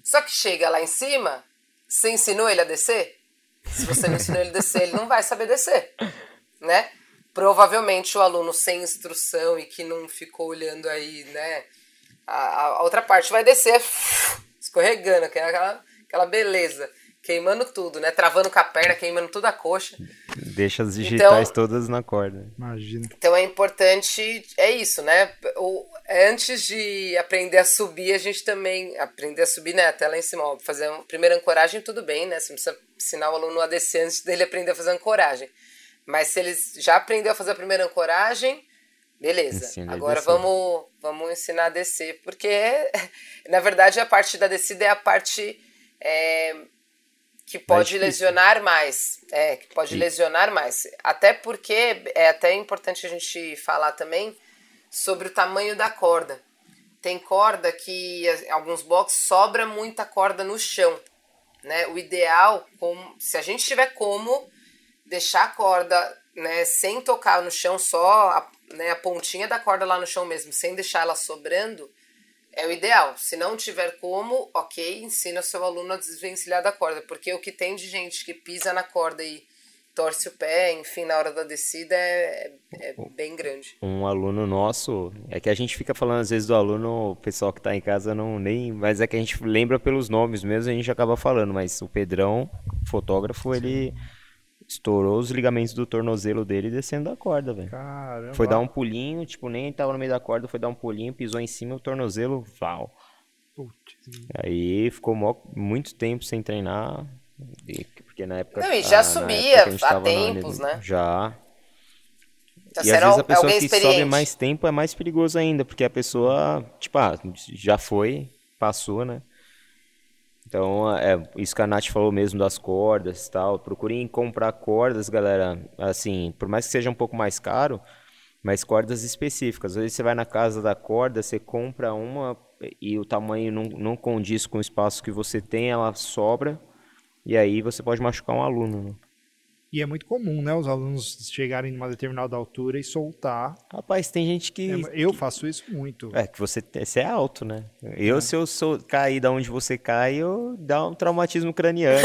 Só que chega lá em cima, você ensinou ele a descer? Se você não ensinou ele a descer, ele não vai saber descer, né? Provavelmente o aluno sem instrução e que não ficou olhando aí, né? A, a outra parte vai descer escorregando, que é aquela, aquela beleza queimando tudo, né? Travando com a perna, queimando toda a coxa.
Deixa as digitais então, todas na corda.
Imagina.
Então é importante, é isso, né? O, antes de aprender a subir, a gente também aprender a subir, né? Até lá em cima, ó, fazer uma primeira ancoragem, tudo bem, né? Você não precisa ensinar o aluno a descer antes dele aprender a fazer ancoragem. Mas se ele já aprendeu a fazer a primeira ancoragem, beleza. Ensina Agora vamos, vamos ensinar a descer, porque na verdade a parte da descida é a parte é, que pode lesionar mais. É, que pode Sim. lesionar mais. Até porque é até importante a gente falar também sobre o tamanho da corda. Tem corda que em alguns blocos sobra muita corda no chão. Né? O ideal, como, se a gente tiver como deixar a corda né, sem tocar no chão, só a, né, a pontinha da corda lá no chão mesmo, sem deixar ela sobrando, é o ideal. Se não tiver como, ok, ensina o seu aluno a desvencilhar da corda, porque o que tem de gente que pisa na corda e torce o pé, enfim, na hora da descida é, é, bem grande.
Um aluno nosso, é que a gente fica falando às vezes do aluno, o pessoal que está em casa não nem, mas é que a gente lembra pelos nomes mesmo, a gente acaba falando, mas o Pedrão, fotógrafo, Sim. Estourou os ligamentos do tornozelo dele descendo da corda, velho.
Caramba.
Foi dar um pulinho, tipo, nem tava no meio da corda, foi dar um pulinho, pisou em cima, o tornozelo, val. Putz. Aí ficou mó, muito tempo sem treinar, porque na época...
Não, e já subia há tempos, né?
Já. Então, e às vezes a pessoa que sobe mais tempo é mais perigoso ainda, porque a pessoa, tipo, ah, já foi, passou, né? Então, é isso que a Nath falou mesmo das cordas e tal. Procurem comprar cordas, galera. Assim, por mais que seja um pouco mais caro, mas cordas específicas. Às vezes você vai na casa da corda, você compra uma e o tamanho não, não condiz com o espaço que você tem, ela sobra. E aí você pode machucar um aluno. Né?
E é muito comum, né? Os alunos chegarem numa determinada altura e soltar.
Rapaz, tem gente que.
É, eu faço isso muito.
É, que você, você é alto, né? Eu, é. se eu sou, cair da onde você cai, eu dá um traumatismo craniano.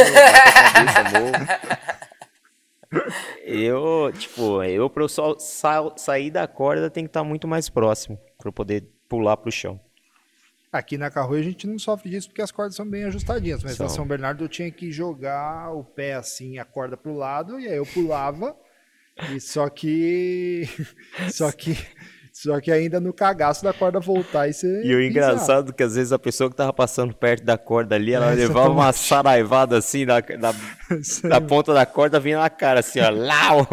eu, tipo, eu pra eu só sa sair da corda tem que estar muito mais próximo para eu poder pular pro chão.
Aqui na Carro a gente não sofre disso porque as cordas são bem ajustadinhas, mas são. na São Bernardo eu tinha que jogar o pé assim, a corda pro lado, e aí eu pulava. e só que só que só que ainda no cagaço da corda voltar e.
E o engraçado é que às vezes a pessoa que tava passando perto da corda ali, ela é, levava uma saraivada assim na, na, na, ponta da corda, vinha na cara assim, ó, lau!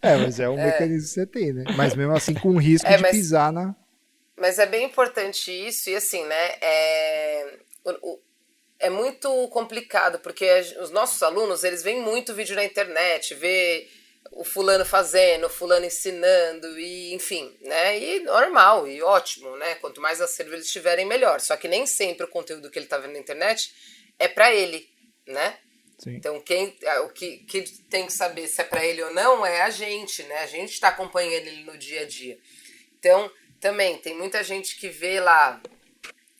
É, mas é um é. mecanismo que você tem, né? Mas mesmo assim com risco é, de mas... pisar na.
Mas é bem importante isso, e assim, né? É, o, é muito complicado, porque os nossos alunos, eles veem muito vídeo na internet, vê o fulano fazendo, o fulano ensinando, e enfim, né? E normal, e ótimo, né? Quanto mais acervo eles tiverem, melhor. Só que nem sempre o conteúdo que ele tá vendo na internet é para ele, né? Sim. Então, quem, o que, que tem que saber se é para ele ou não é a gente, né? A gente está acompanhando ele no dia a dia. Então, também tem muita gente que vê lá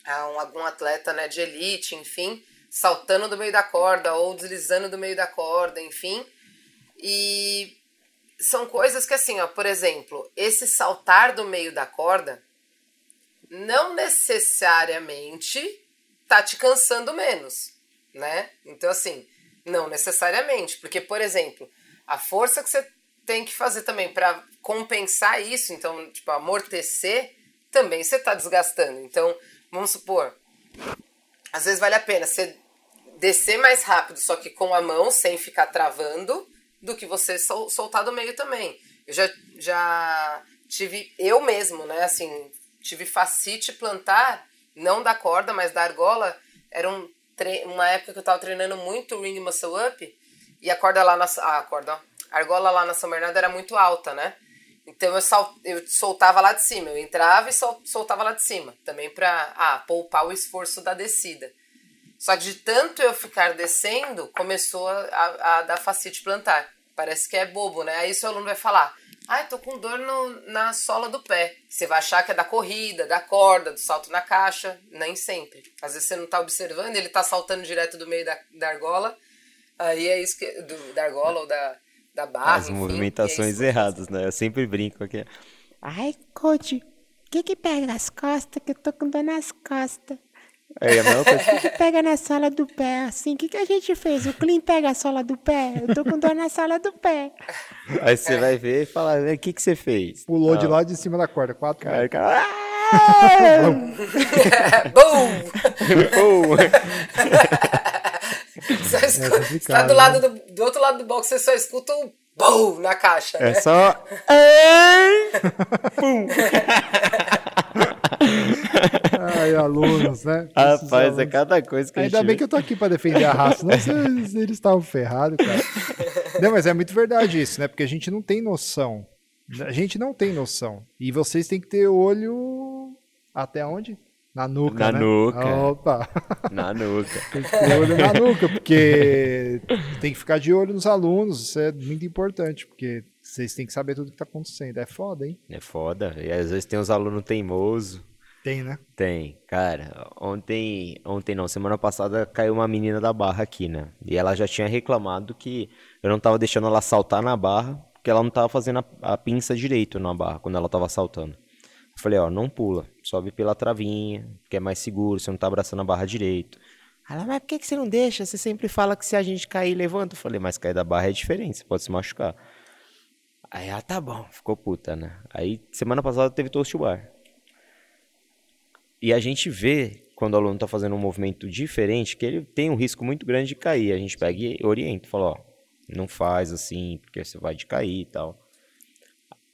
ah, um, algum atleta né, de elite, enfim, saltando do meio da corda ou deslizando do meio da corda, enfim. E são coisas que assim, ó, por exemplo, esse saltar do meio da corda não necessariamente tá te cansando menos, né? Então, assim, não necessariamente, porque, por exemplo, a força que você tem que fazer também para compensar isso, então, tipo, amortecer, também você tá desgastando. Então, vamos supor, às vezes vale a pena você descer mais rápido, só que com a mão, sem ficar travando, do que você sol, soltar do meio também. Eu já, já tive, eu mesmo, né, assim, tive facite plantar, não da corda, mas da argola. Era um uma época que eu tava treinando muito ring muscle up, e a corda lá na. Ah, a corda, ó, a argola lá na São Bernardo era muito alta, né? Então eu, eu soltava lá de cima, eu entrava e sol, soltava lá de cima, também para ah, poupar o esforço da descida. Só que de tanto eu ficar descendo, começou a, a dar facite plantar. Parece que é bobo, né? Aí seu aluno vai falar: ah, tô com dor no, na sola do pé. Você vai achar que é da corrida, da corda, do salto na caixa. Nem sempre. Às vezes você não tá observando, ele tá saltando direto do meio da, da argola. Aí é isso que. Do, da argola ou da, da barra.
As enfim, movimentações é erradas, né? Eu sempre brinco aqui.
Ai, coach, o que que pega nas costas? Que eu tô com dor nas costas.
É, a mesma coisa.
O que pega na sola do pé? Assim, o que, que a gente fez? O Clean pega a sola do pé? Eu tô com dor na sola do pé.
Aí você vai ver e fala, o que, que você fez?
Pulou ah. de lá de cima da corda, quatro
cara, cara,
Bum! Bum! Você é está do, lado né? do, do outro lado do box, você só escuta um BUM na caixa.
É
né?
só. Pum!
Ai, alunos, né?
Rapaz, é alunos. é cada coisa que
Ainda
a gente...
bem que eu tô aqui para defender a raça, senão eles, eles estavam ferrados, cara. Não, mas é muito verdade isso, né? Porque a gente não tem noção. A gente não tem noção. E vocês têm que ter olho até onde? Na nuca,
na
né?
nuca.
Opa!
Na nuca.
tem que ter olho na nuca, porque tem que ficar de olho nos alunos, isso é muito importante, porque vocês têm que saber tudo que tá acontecendo. É foda, hein?
É foda. E às vezes tem uns alunos teimosos.
Tem, né?
Tem. Cara, ontem, ontem não, semana passada caiu uma menina da barra aqui, né? E ela já tinha reclamado que eu não tava deixando ela saltar na barra, porque ela não tava fazendo a, a pinça direito na barra quando ela tava saltando. Falei, ó, não pula, sobe pela travinha, que é mais seguro, você não tá abraçando a barra direito.
Ela, mas por que, que você não deixa? Você sempre fala que se a gente cair, levanta.
Eu falei, mas cair da barra é diferente, você pode se machucar. Aí, ah, tá bom, ficou puta, né? Aí, semana passada teve toast bar. E a gente vê, quando o aluno está fazendo um movimento diferente, que ele tem um risco muito grande de cair. A gente pega e orienta, fala, ó, não faz assim, porque você vai de cair e tal.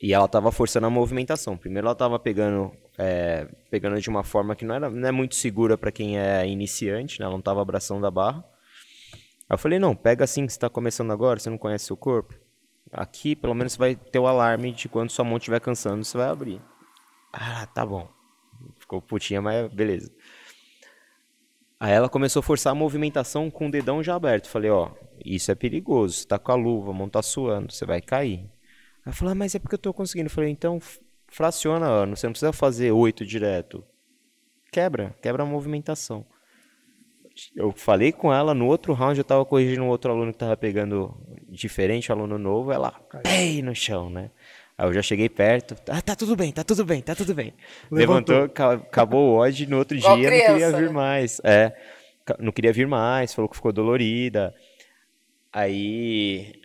E ela estava forçando a movimentação. Primeiro ela estava pegando, é, pegando de uma forma que não, era, não é muito segura para quem é iniciante, né? Ela não estava abraçando a barra. Aí eu falei, não, pega assim que você está começando agora, você não conhece seu corpo. Aqui, pelo menos, você vai ter o alarme de quando sua mão estiver cansando, você vai abrir. Ah, tá bom. Ficou putinha, mas beleza. Aí ela começou a forçar a movimentação com o dedão já aberto. Falei, ó, isso é perigoso. Você tá com a luva, a mão tá suando, você vai cair. Ela falou, ah, mas é porque eu tô conseguindo. Eu falei, então fraciona, você não precisa fazer oito direto. Quebra, quebra a movimentação. Eu falei com ela, no outro round eu tava corrigindo um outro aluno que tava pegando diferente, aluno novo, ela, ei no chão, né? Aí eu já cheguei perto. Ah, tá tudo bem, tá tudo bem, tá tudo bem. Levantou, Levantou acabou o ódio no outro dia criança, não queria vir né? mais. É, não queria vir mais, falou que ficou dolorida. Aí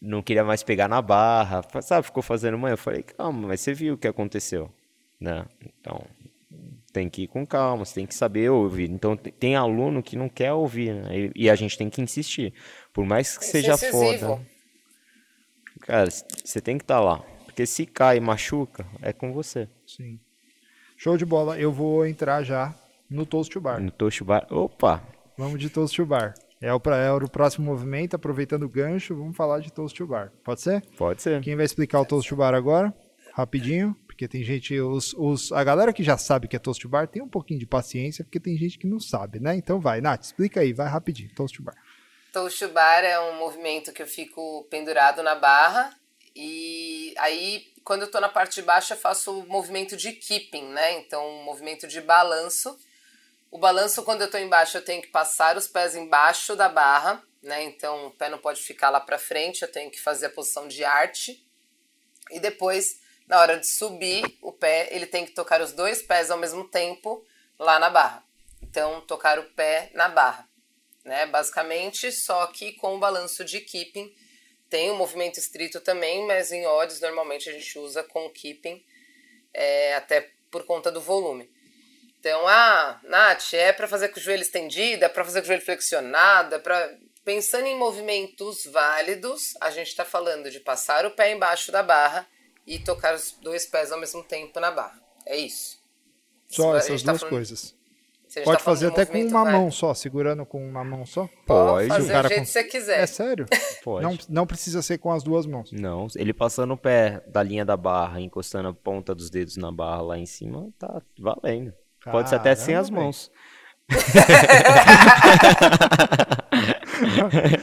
não queria mais pegar na barra, sabe? Ficou fazendo mãe. Eu falei, calma, mas você viu o que aconteceu, né? Então tem que ir com calma, você tem que saber ouvir. Então tem aluno que não quer ouvir, né? e, a gente tem que insistir, por mais que seja foda. Cara, você tem que estar tá lá. Porque se cai e machuca, é com você.
Sim. Show de bola. Eu vou entrar já no Toast to Bar.
No Toast to Bar. Opa!
Vamos de Toast to Bar. É o, é o próximo movimento, aproveitando o gancho, vamos falar de Toast to Bar. Pode ser?
Pode ser.
Quem vai explicar o Toast to Bar agora? Rapidinho, porque tem gente, os, os, a galera que já sabe que é Toast to Bar tem um pouquinho de paciência, porque tem gente que não sabe, né? Então vai, Nath, explica aí, vai rapidinho, Toast to Bar.
Toast bar é um movimento que eu fico pendurado na barra e aí quando eu tô na parte de baixo eu faço o movimento de keeping, né? Então, um movimento de balanço. O balanço quando eu tô embaixo eu tenho que passar os pés embaixo da barra, né? Então, o pé não pode ficar lá para frente, eu tenho que fazer a posição de arte. E depois, na hora de subir o pé, ele tem que tocar os dois pés ao mesmo tempo lá na barra. Então, tocar o pé na barra, né? Basicamente, só que com o balanço de keeping. Tem o movimento estrito também, mas em odds normalmente a gente usa com keeping, é, até por conta do volume. Então, ah, Nath, é para fazer com o joelho estendido, é para fazer com o joelho flexionado, é para pensando em movimentos válidos, a gente está falando de passar o pé embaixo da barra e tocar os dois pés ao mesmo tempo na barra. É isso.
Só essas tá duas falando... coisas. Pode tá fazer até com uma mão só, segurando com uma mão só?
Pode. Fazer o cara do jeito com... que você quiser.
É sério?
Pode.
Não, não precisa ser com as duas mãos.
Não, ele passando o pé da linha da barra, encostando a ponta dos dedos na barra lá em cima, tá valendo. Caramba, Pode ser até sem as mãos.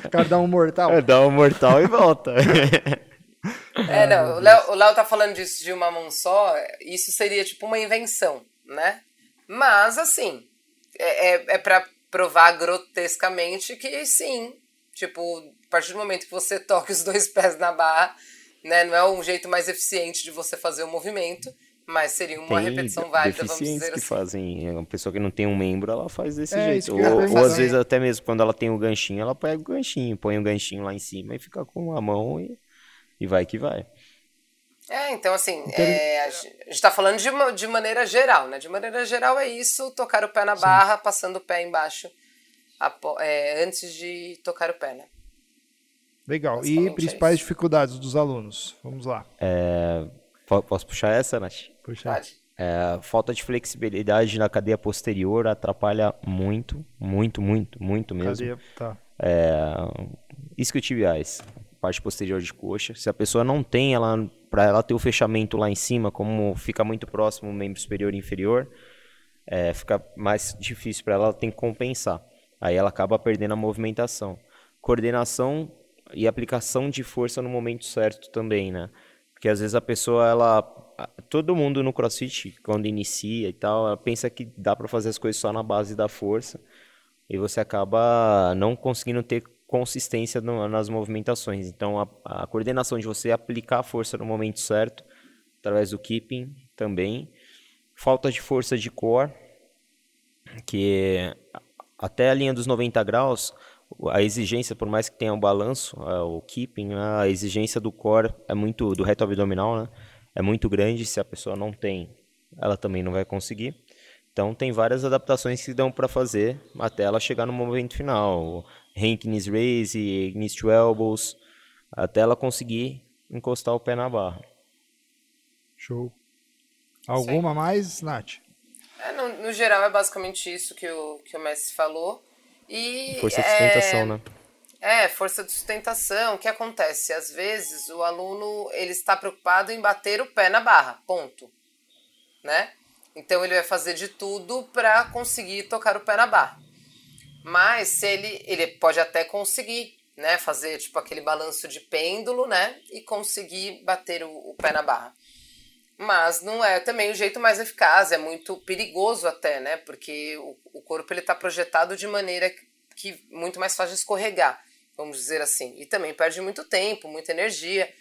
o cara dá um mortal.
É, dá um mortal e volta.
É, não, o Léo tá falando disso de uma mão só, isso seria tipo uma invenção, né? Mas, assim, é, é, é para provar grotescamente que sim, tipo, a partir do momento que você toca os dois pés na barra, né, não é um jeito mais eficiente de você fazer o movimento, mas seria uma tem repetição válida, vamos dizer
que
assim.
fazem, uma pessoa que não tem um membro, ela faz desse é, jeito. Ou, ou às vezes até mesmo quando ela tem o ganchinho, ela pega o ganchinho, põe o ganchinho lá em cima e fica com a mão e, e vai que vai.
É, então assim, então, é, a gente está falando de, uma, de maneira geral, né? De maneira geral é isso, tocar o pé na barra, Sim. passando o pé embaixo é, antes de tocar o pé, né?
Legal. E principais é dificuldades dos alunos? Vamos lá.
É, posso puxar essa, Nath?
Puxa. Pode.
É, falta de flexibilidade na cadeia posterior atrapalha muito, muito, muito, muito mesmo. Cadeia,
tá.
É, isquiotibiais, parte posterior de coxa. Se a pessoa não tem, ela para ela ter o fechamento lá em cima, como fica muito próximo o membro superior e inferior, é, fica mais difícil para ela, ela tem que compensar. Aí ela acaba perdendo a movimentação. Coordenação e aplicação de força no momento certo também, né? Porque às vezes a pessoa, ela. Todo mundo no crossfit, quando inicia e tal, ela pensa que dá para fazer as coisas só na base da força. E você acaba não conseguindo ter consistência no, nas movimentações. Então, a, a, coordenação de você aplicar a força no momento certo, através do keeping também. Falta de força de core, que até a linha dos 90 graus, a exigência, por mais que tenha o um balanço, o keeping, a exigência do core é muito, do reto abdominal, né? É muito grande. Se a pessoa não tem, ela também não vai conseguir. Então tem várias adaptações que dão para fazer até ela chegar no momento final. Hank knees raise, knees to elbows, até ela conseguir encostar o pé na barra.
Show. Alguma Sim. mais, Nath?
É, no, no, geral é basicamente isso que o, que o Messi falou. E,
força de sustentação, é, né?
É, força de sustentação. O que acontece? Às vezes o aluno ele está preocupado em bater o pé na barra, ponto. Né? Então ele vai fazer de tudo para conseguir tocar o pé na barra. Mas se ele, ele pode até conseguir, né, fazer tipo aquele balanço de pêndulo, né, e conseguir bater o, o pé na barra. Mas não é também o jeito mais eficaz, é muito perigoso até, né, porque o, o corpo ele está projetado de maneira que muito mais fácil escorregar, vamos dizer assim. E também perde muito tempo, muita energia,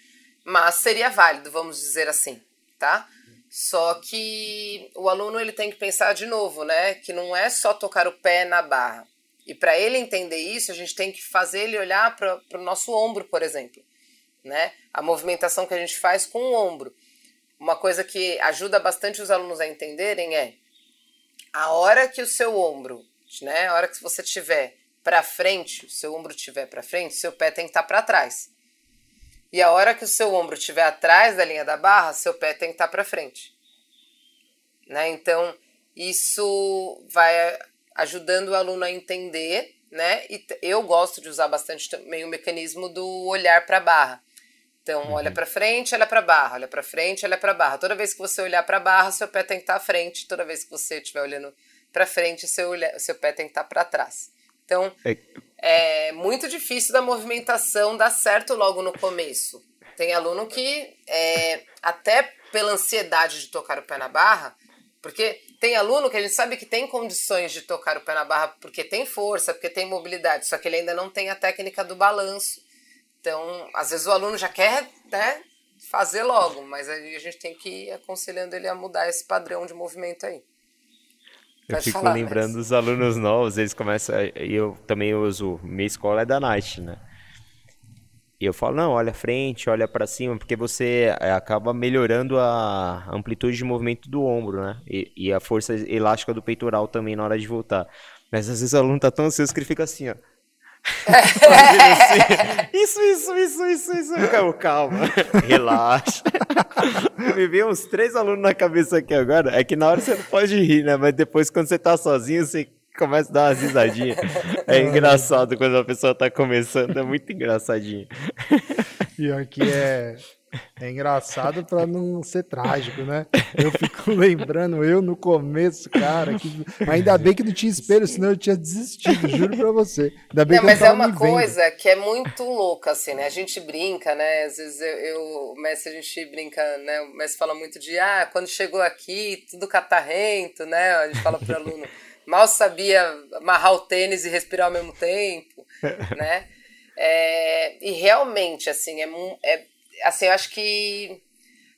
mas seria válido, vamos dizer assim, tá? Só que o aluno ele tem que pensar de novo, né? Que não é só tocar o pé na barra. E para ele entender isso, a gente tem que fazer ele olhar para o nosso ombro, por exemplo. Né? A movimentação que a gente faz com o ombro. Uma coisa que ajuda bastante os alunos a entenderem é a hora que o seu ombro, né? A hora que você tiver para frente, o seu ombro tiver para frente, seu pé tem que estar tá para trás. E a hora que o seu ombro estiver atrás da linha da barra, seu pé tem que estar para frente. Né? Então, isso vai ajudando o aluno a entender, né? E eu gosto de usar bastante também o mecanismo do olhar para a barra. Então, uhum. olha para frente, olha para barra, olha para frente, olha para barra. Toda vez que você olhar para barra, seu pé tem que estar à frente. Toda vez que você estiver olhando para frente, seu, seu pé tem que estar para trás. Então, é, é muito difícil da movimentação dar certo logo no começo. Tem aluno que, é, até pela ansiedade de tocar o pé na barra, porque tem aluno que a gente sabe que tem condições de tocar o pé na barra porque tem força, porque tem mobilidade, só que ele ainda não tem a técnica do balanço. Então, às vezes o aluno já quer né, fazer logo, mas aí a gente tem que ir aconselhando ele a mudar esse padrão de movimento aí.
Eu
Pode
fico
falar,
lembrando
mas-
dos alunos novos, eles começam. E eu também uso. Minha escola é da Night, né? E eu falo, não, olha frente, olha pra cima, porque você é, acaba melhorando a amplitude de movimento do ombro, né? E, e a força elástica do peitoral também na hora de voltar. Mas às vezes o aluno tá tão ansioso que ele fica assim, ó. Isso, isso, isso, isso, isso. Eu, Calma, calma, relaxa. Me veio uns três alunos na cabeça aqui agora. É que na hora você não pode rir, né? Mas depois, quando você tá sozinho, você começa a dar umas risadinhas. É engraçado quando a pessoa tá começando, é muito engraçadinho.
Pior que é, é engraçado pra não ser trágico, né? Eu fico lembrando, eu no começo, cara, que, ainda bem que não tinha espelho, senão eu tinha desistido, juro pra você. Ainda bem
Não,
que eu
mas é
tava
uma coisa que é muito louca, assim, né? A gente brinca, né? Às vezes eu, eu o Messi, a gente brinca, né? O Messi fala muito de, ah, quando chegou aqui, tudo catarrento, né? A gente fala pro aluno, mal sabia amarrar o tênis e respirar ao mesmo tempo, né? É, e realmente, assim, é, é assim, eu acho que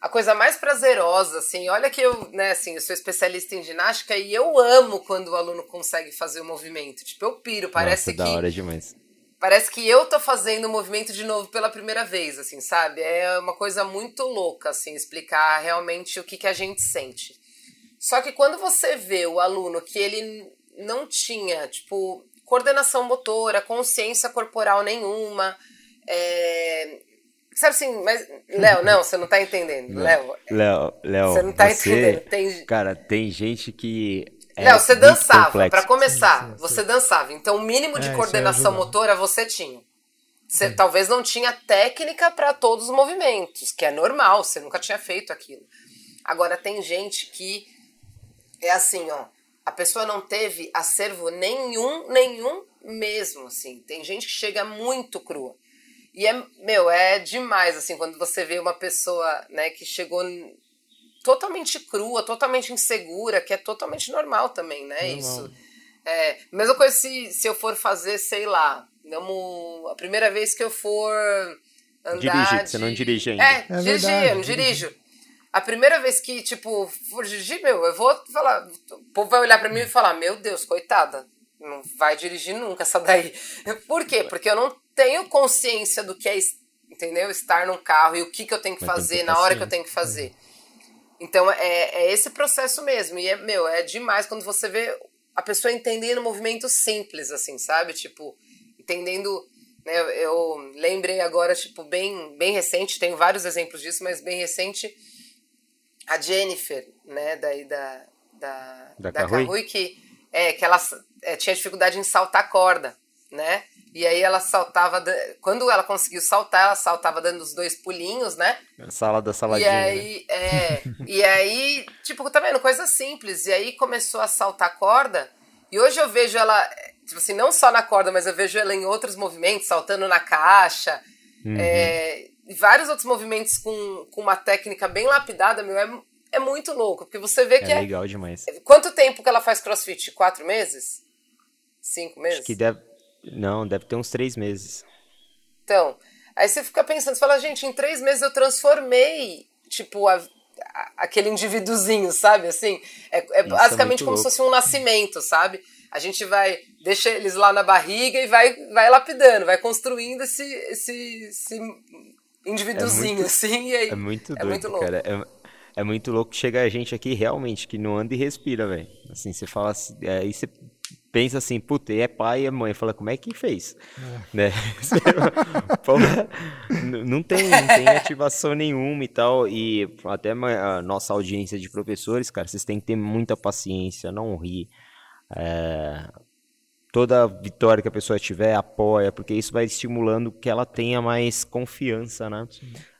a coisa mais prazerosa, assim, olha que eu, né, assim, eu sou especialista em ginástica e eu amo quando o aluno consegue fazer o movimento. Tipo, eu piro, parece
Nossa,
que
da hora demais.
parece que eu tô fazendo o movimento de novo pela primeira vez, assim, sabe? É uma coisa muito louca, assim, explicar realmente o que, que a gente sente. Só que quando você vê o aluno que ele não tinha, tipo, coordenação motora, consciência corporal nenhuma, é... sabe assim, mas, Léo, não, você não tá entendendo, Léo.
Léo, Léo,
Você não tá
você-
entendendo. Tem,
Cara, tem gente que. É
Léo, você dançava,
complexo.
pra começar,
Sim, sim,
você dançava. Então, o mínimo de
É,
coordenação motora você tinha. Você talvez não tinha técnica para todos os movimentos, que é normal, você nunca tinha feito aquilo. Agora, tem gente que é assim, ó, a pessoa não teve acervo nenhum, nenhum mesmo, assim. Tem gente que chega muito crua. E é, meu, é demais, assim, quando você vê uma pessoa, né, que chegou totalmente crua, totalmente insegura, que é totalmente normal também, né, isso. É, mesma coisa se, se eu for fazer, sei lá, vamos, a primeira vez que eu for andar
Dirigir,
de...
você não dirige ainda.
É,
É
dirigir, eu não dirijo. A primeira vez que, tipo, for dirigir, meu, eu vou falar. O povo vai olhar pra mim e falar: Meu Deus, coitada, não vai dirigir nunca essa daí. Por quê? Porque eu não tenho consciência do que é, entendeu? Estar num carro e o que, que eu tenho que
Mas
fazer
que
na hora que eu tenho que fazer. Então é, é esse processo mesmo. E é, meu, é demais quando você vê a pessoa entendendo movimentos simples, assim, sabe? Tipo, entendendo. Né, eu, lembrei agora, tipo, bem, bem recente, tenho vários exemplos disso, mas bem recente, a Jennifer, né, daí da, da,
Da
da?
Kahui,
que, é, que ela é, tinha dificuldade em saltar corda, né? E aí ela saltava, quando ela conseguiu saltar, ela saltava dando os dois pulinhos, né?
Sala da
E
saladinha. né?
aí, é, e aí, tipo, tá vendo? Coisa simples. E aí começou a saltar corda. E hoje eu vejo ela, tipo assim, não só na corda, mas eu vejo ela em outros movimentos, saltando na caixa.
Uhum.
é, e vários outros movimentos com, com uma técnica bem lapidada, meu, é, é muito louco. Porque você vê que
É
é,
legal demais.
Quanto tempo que ela faz crossfit? Quatro meses? Cinco meses?
Acho que deve. Não, deve ter uns três meses.
Então, aí você fica pensando, você fala, gente, em três meses eu transformei, tipo, a- a- aquele indivíduozinho, sabe? Assim, é, é
é
basicamente
muito
como se
louco.
fosse um nascimento, sabe? A gente vai, deixa eles lá na barriga e vai, vai lapidando, vai construindo esse, esse, esse indivíduozinho,
muito-
assim, e aí.
É muito
é
doido,
muito louco.
cara. É, é muito louco que chega a gente aqui realmente que não anda e respira, velho. Assim, você fala assim, é, aí você pensa assim, puta, e é pai e é mãe. Fala, como é que fez? Né? Você- Porra, n- não tem, não tem ativação nenhuma e tal. E até a nossa audiência de professores, cara, vocês têm que ter muita paciência, não rir. É, toda vitória que a pessoa tiver, apoia, porque isso vai estimulando que ela tenha mais confiança, né?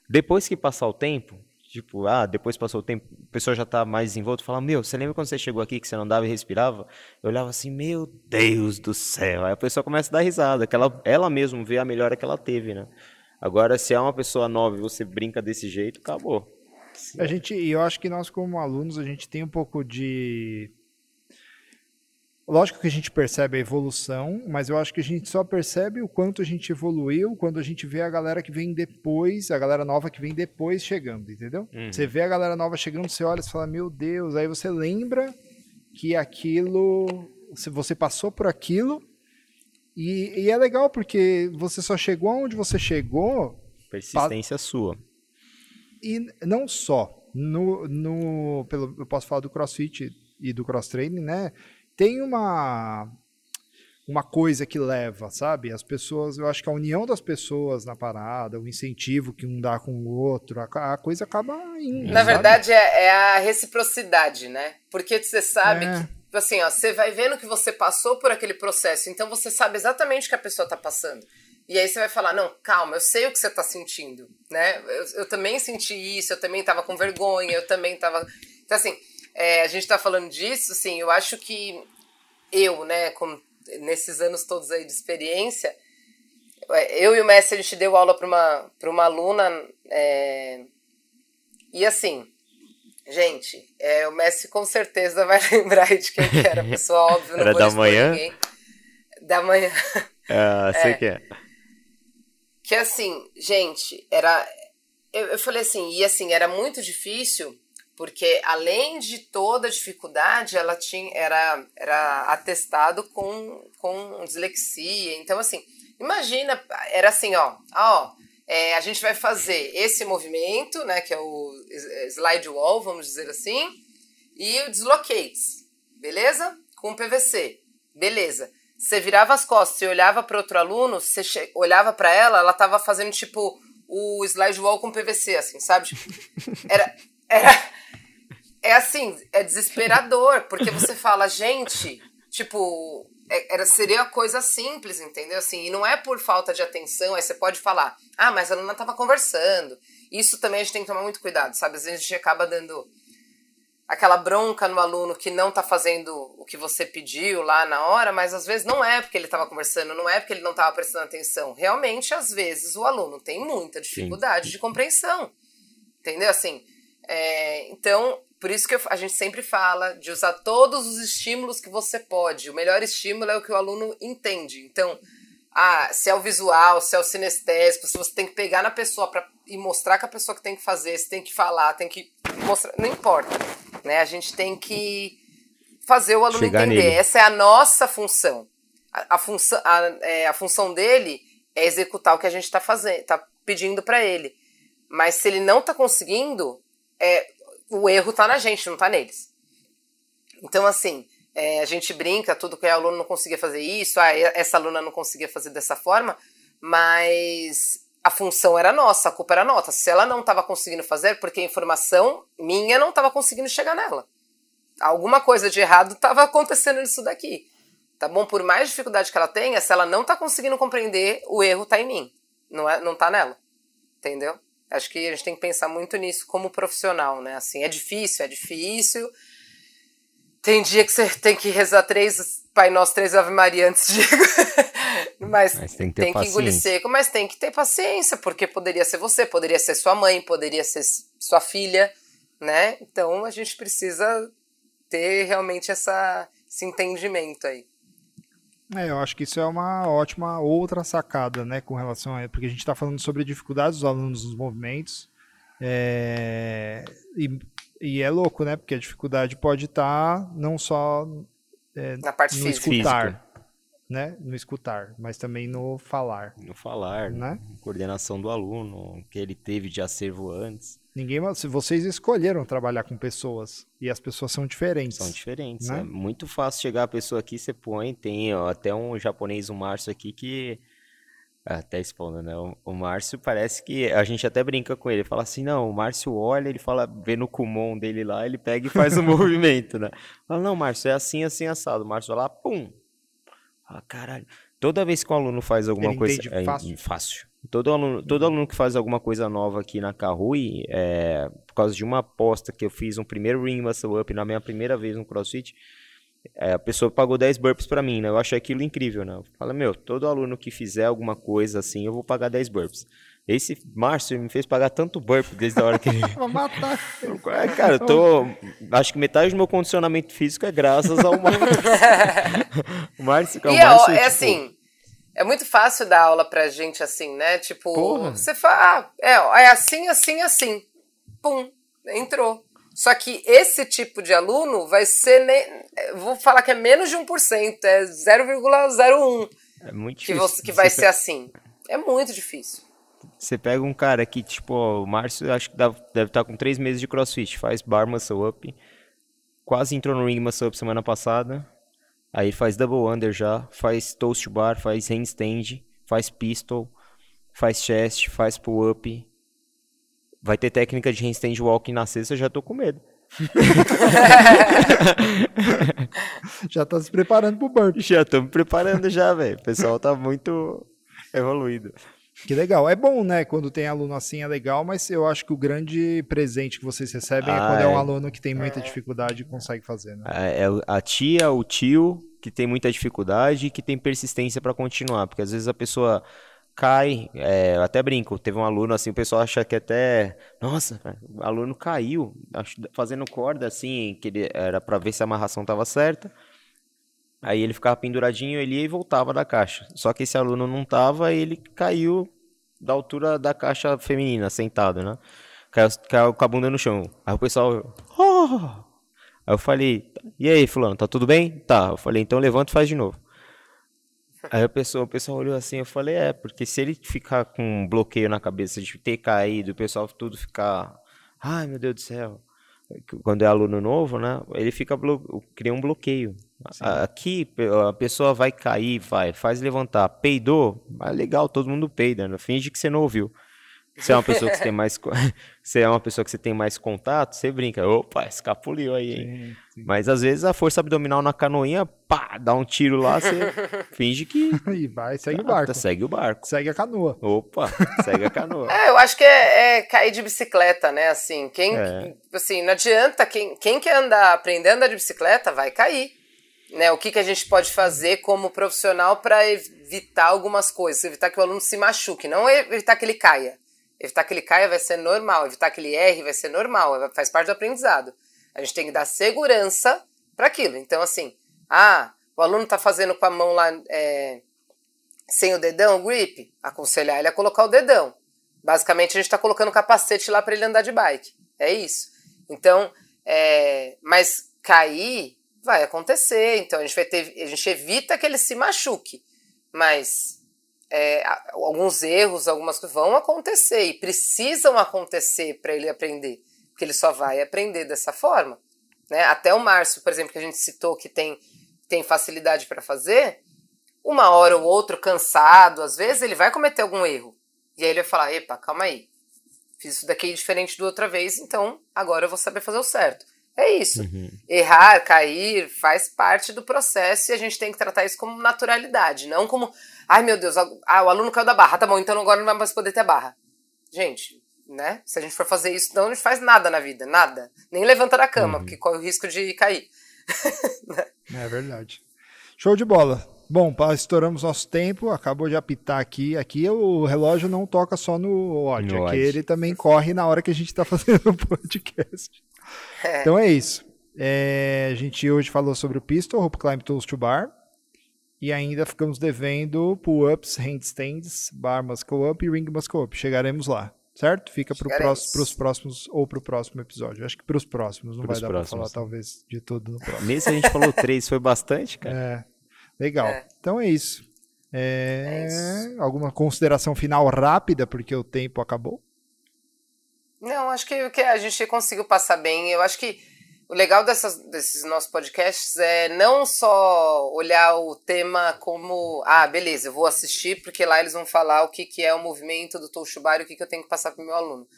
Depois que passar o tempo, tipo, ah, depois passou o tempo, a pessoa já tá mais desenvolta, fala, meu, você lembra quando você chegou aqui que você não andava e respirava? Eu olhava assim, meu Deus do céu. Aí a pessoa começa a dar risada, que ela, ela mesma vê a melhora que ela teve, né? Agora, se é uma pessoa nova e você brinca desse jeito, acabou.
A gente, e eu acho que nós, como alunos, a gente tem um pouco de. Lógico que a gente percebe a evolução, mas eu acho que a gente só percebe o quanto a gente evoluiu quando a gente vê a galera que vem depois, a galera nova que vem depois chegando, entendeu?
Uhum.
Você vê a galera nova chegando, você olha e fala, meu Deus, aí você lembra que aquilo, se você passou por aquilo, e, e é legal porque você só chegou onde você chegou.
Persistência sua.
E não só. No, no, pelo, eu posso falar do crossfit e do cross training, né? Tem uma uma coisa que leva, sabe? As pessoas, eu acho que a união das pessoas na parada, o incentivo que um dá com o outro, a, a coisa acaba indo.
Na sabe? verdade, é, é, a reciprocidade, né? Porque você sabe é. que, assim, ó, você vai vendo que você passou por aquele processo, então você sabe exatamente o que a pessoa tá passando. E aí você vai falar, não, calma, eu sei o que você tá sentindo, né? Eu, eu também senti isso, eu também tava com vergonha, eu também tava... Então, assim, é, a gente tá falando disso, assim, eu acho que eu, né, como nesses anos todos aí de experiência, é, eu e o Messi, a gente deu aula para uma, uma aluna, é, e assim, gente, é, o Messi com certeza vai lembrar de quem que era a pessoa, óbvio, não
era da manhã?
Ninguém. Da manhã.
Ah, sei é, que é.
Que assim, gente, era... Eu, eu falei assim, e assim, era muito difícil porque além de toda a dificuldade, ela tinha era, era atestado com, com dislexia. Então, assim, imagina, era assim, ó, ó, é, a gente vai fazer esse movimento, né, que é o slide wall, vamos dizer assim, e o dislocates, beleza? Com PVC, beleza. Você virava as costas e olhava para outro aluno, você olhava para ela, ela tava fazendo tipo o slide wall com PVC, assim, sabe? Tipo, era, era é assim, é desesperador, porque você fala, gente, tipo, é, era, seria coisa simples, entendeu? Assim, e não é por falta de atenção, aí você pode falar, ah, mas a aluna tava conversando. Isso também a gente tem que tomar muito cuidado, sabe? Às vezes a gente acaba dando aquela bronca no aluno que não tá fazendo o que você pediu lá na hora, mas às vezes não é porque ele estava conversando, não é porque ele não estava prestando atenção. Realmente, às vezes, o aluno tem muita dificuldade Sim. de compreensão. Entendeu? Assim, é, então, por isso que eu, a gente sempre fala de usar todos os estímulos que você pode. O melhor estímulo é o que o aluno entende. Então, ah, se é o visual, se é o sinestésico, se você tem que pegar na pessoa pra, e mostrar que a pessoa que tem que fazer, se tem que falar, tem que mostrar, não importa. Né? A gente tem que fazer o aluno Chegar entender. Nele. Essa é a nossa função. A, a, função, a, é, a função dele é executar o que a gente está fazendo, está pedindo para ele. Mas se ele não está conseguindo, é, o erro tá na gente, não tá neles. Então, assim, é, a gente brinca, tudo que o aluno não conseguia fazer isso, ah, essa aluna não conseguia fazer dessa forma, mas a função era nossa, a culpa era nossa. Se ela não estava conseguindo fazer, porque a informação minha não estava conseguindo chegar nela. Alguma coisa de errado estava acontecendo nisso daqui. Tá bom? Por mais dificuldade que ela tenha, se ela não está conseguindo compreender, o erro está em mim, não, é, não tá nela. Entendeu? Acho que a gente tem que pensar muito nisso como profissional, né? Assim, é difícil, é difícil. Tem dia que você tem que rezar três Pai Nosso, três Ave Maria antes de. mas, mas, tem, que, tem que engolir seco, mas tem que ter paciência, porque poderia ser você, poderia ser sua mãe, poderia ser sua filha, né? Então a gente precisa ter realmente essa, esse entendimento aí.
É, eu acho que isso é uma ótima outra sacada, né, com relação a. Porque a gente está falando sobre dificuldades dos alunos nos movimentos. É, e, e, é louco, né? Porque a dificuldade pode estar tá não só
é, na parte
no
física.
escutar, né? No escutar, mas também no falar.
No falar, né? Coordenação do aluno, que ele teve de acervo antes.
Ninguém, se vocês escolheram trabalhar com pessoas e as pessoas são diferentes.
São diferentes. Né? É muito fácil chegar a pessoa aqui, você põe, tem ó, até um japonês, o um Márcio aqui que até expondo, né? O, o Márcio parece que a gente até brinca com ele, fala assim, não, o Márcio olha, ele fala, vê no Kumon dele lá, ele pega e faz o movimento, né? Fala, não, Márcio, é assim, assim, assado. O Márcio vai lá, pum. Fala, caralho. Toda vez que o aluno faz alguma ele coisa. É fácil. fácil. Todo aluno, todo uhum. aluno que faz alguma coisa nova aqui na Kahui, é, por causa de uma aposta que eu fiz um primeiro ring muscle up na minha primeira vez no CrossFit, é, a pessoa pagou 10 burpees para mim, né? Eu achei aquilo incrível, né? Fala, meu, todo aluno que fizer alguma coisa assim, eu vou pagar 10 burpees. Esse Márcio me fez pagar tanto burpe desde a hora que ele.
Vou matar.
É, cara, eu tô. Acho que metade do meu condicionamento físico é graças ao Márcio.
o Márcio, é, o Márcio, é, tipo... assim é muito fácil dar aula pra gente assim, né? Tipo, Porra. você fala, ah, é, é assim, assim, assim. Pum, entrou. Só que esse tipo de aluno vai ser, ne- vou falar que é menos de 1%, é 0,01%
É muito
que,
difícil.
você, que vai
Você
ser assim. É muito difícil.
Você pega um cara que, tipo, ó, o Márcio, acho que dá- deve estar com três meses de crossfit, faz bar muscle up, quase entrou no ring muscle up semana passada, aí faz double under já, faz toast bar, faz handstand, faz pistol, faz chest, faz pull up, vai ter técnica de handstand walking na sexta, eu já tô com medo.
Já tá se preparando pro burp.
Já tô me preparando já, velho, o pessoal tá muito evoluído.
Que legal. É bom, né? Quando tem aluno assim é legal, mas eu acho que o grande presente que vocês recebem é
Ah,
quando é um
é.
aluno que tem muita dificuldade e consegue fazer, né?
É é a tia, o tio que tem muita dificuldade e que tem persistência para continuar, porque às vezes a pessoa cai, é, eu até brinco, teve um aluno assim, o pessoal acha que até, nossa, o aluno caiu, fazendo corda assim, que ele, era para ver se a amarração estava certa. Aí ele ficava penduradinho, ele ia e voltava da caixa. Só que esse aluno não tava, ele caiu da altura da caixa feminina, sentado, né? Caiu, caiu com a bunda no chão. Aí o pessoal, "Oh!" Aí eu falei, e aí, fulano, tá tudo bem? Tá. Eu falei, então levanta e faz de novo. Aí a pessoa, o pessoal olhou assim, eu falei, é, porque se ele ficar com um bloqueio na cabeça de ter caído, o pessoal tudo ficar, ai meu Deus do céu. Quando é aluno novo, né? Ele fica cria um bloqueio. A- Aqui a pessoa vai cair, vai, faz levantar, peidou, ah, legal, todo mundo peida, né? finge que você não ouviu. Se é uma pessoa que você tem mais, se é uma pessoa que você tem mais contato, você brinca, opa, escapuliu aí, hein? Mas às vezes a força abdominal na canoinha, pá, dá um tiro lá, você finge que
E vai, segue o
Ah,
barco.
segue o barco.
Segue a canoa.
Opa, segue a canoa.
É, eu acho que é, é cair de bicicleta, né? Assim, quem,
É.
assim, não adianta, quem, quem quer andar, aprender a andar de bicicleta, vai cair. Né? O que, que a gente pode fazer como profissional para evitar algumas coisas, evitar que o aluno se machuque, não evitar que ele caia. Evitar que ele caia vai ser normal, evitar que ele erre vai ser normal, faz parte do aprendizado. A gente tem que dar segurança para aquilo. Então, assim, ah, o aluno está fazendo com a mão lá é, sem o dedão, o grip, aconselhar ele a colocar o dedão. Basicamente, a gente está colocando o capacete lá para ele andar de bike. É isso. Então, é, mas cair vai acontecer. Então, a gente, vai ter, a gente evita que ele se machuque. Mas é, alguns erros, algumas coisas vão acontecer e precisam acontecer para ele aprender. Porque ele só vai aprender dessa forma. Né? Até o Márcio, por exemplo, que a gente citou que tem, tem facilidade para fazer, uma hora ou outra, cansado, às vezes, ele vai cometer algum erro. E aí ele vai falar: epa, calma aí. Fiz isso daqui diferente da outra vez, então agora eu vou saber fazer o certo. É isso. Errar, cair, faz parte do processo e a gente tem que tratar isso como naturalidade, não como, ai meu Deus, ah, o aluno caiu da barra, tá bom, então agora não vai mais poder ter barra. Gente, né? Se a gente for fazer isso, não a gente faz nada na vida, nada. Nem levanta da cama, porque corre o risco de cair.
É verdade. Show de bola. Bom, estouramos nosso tempo, acabou de apitar aqui. Aqui o relógio não toca só no ódio,
No
aqui
ódio.
ele também corre na hora que a gente tá fazendo o podcast.
É.
Então é isso. É, a gente hoje falou sobre o pistol, rope climb tools to bar. E ainda ficamos devendo pull-ups, handstands, bar muscle up e ring muscle up. Chegaremos lá, certo? Fica para
Chegaremos.
os próximos ou para o próximo episódio. Acho que para os próximos, não
Pros
vai dar para falar talvez de tudo no próximo.
Nesse a gente falou três, foi bastante, cara.
É, legal.
É.
Então é isso. É,
É isso.
Alguma consideração final rápida, porque o tempo acabou?
Não, acho que, que a gente conseguiu passar bem. Eu acho que o legal dessas, desses nossos podcasts é não só olhar o tema como, ah, beleza, eu vou assistir porque lá eles vão falar o que, que é o movimento do Touchubari e o que, que eu tenho que passar para o meu aluno.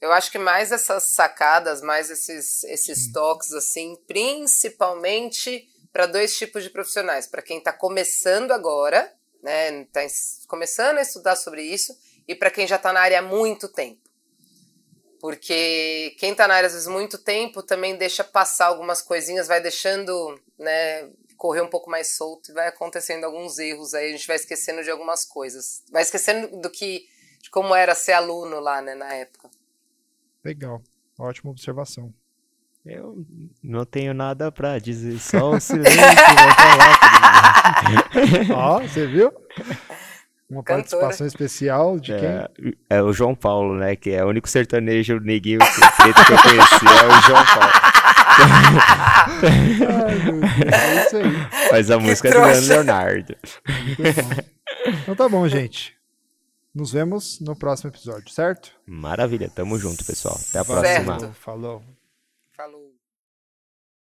Eu acho que mais essas sacadas, mais esses, esses toques, assim, principalmente para dois tipos de profissionais. Para quem está começando agora, né, está começando a estudar sobre isso, e para quem já está na área há muito tempo. Porque quem está na área às vezes muito tempo também deixa passar algumas coisinhas, vai deixando, né, correr um pouco mais solto e vai acontecendo alguns erros aí, a gente vai esquecendo de algumas coisas. Vai esquecendo do que de como era ser aluno lá, né, na época.
Legal. Ótima observação.
Eu não tenho nada pra dizer, só o silêncio vai falar.
Ó, você viu? Uma
Cantora.
participação especial de quem?
É, é o João Paulo, né? Que é o único sertanejo neguinho que, preto que eu conheci, é o João Paulo.
Ai, meu Deus, é isso aí.
Mas a
Que
música é do
trouxa.
Leandro Leonardo.
Então tá bom, gente. Nos vemos no próximo episódio, certo?
Maravilha, tamo junto, pessoal. Até a
Certo.
próxima.
Falou falou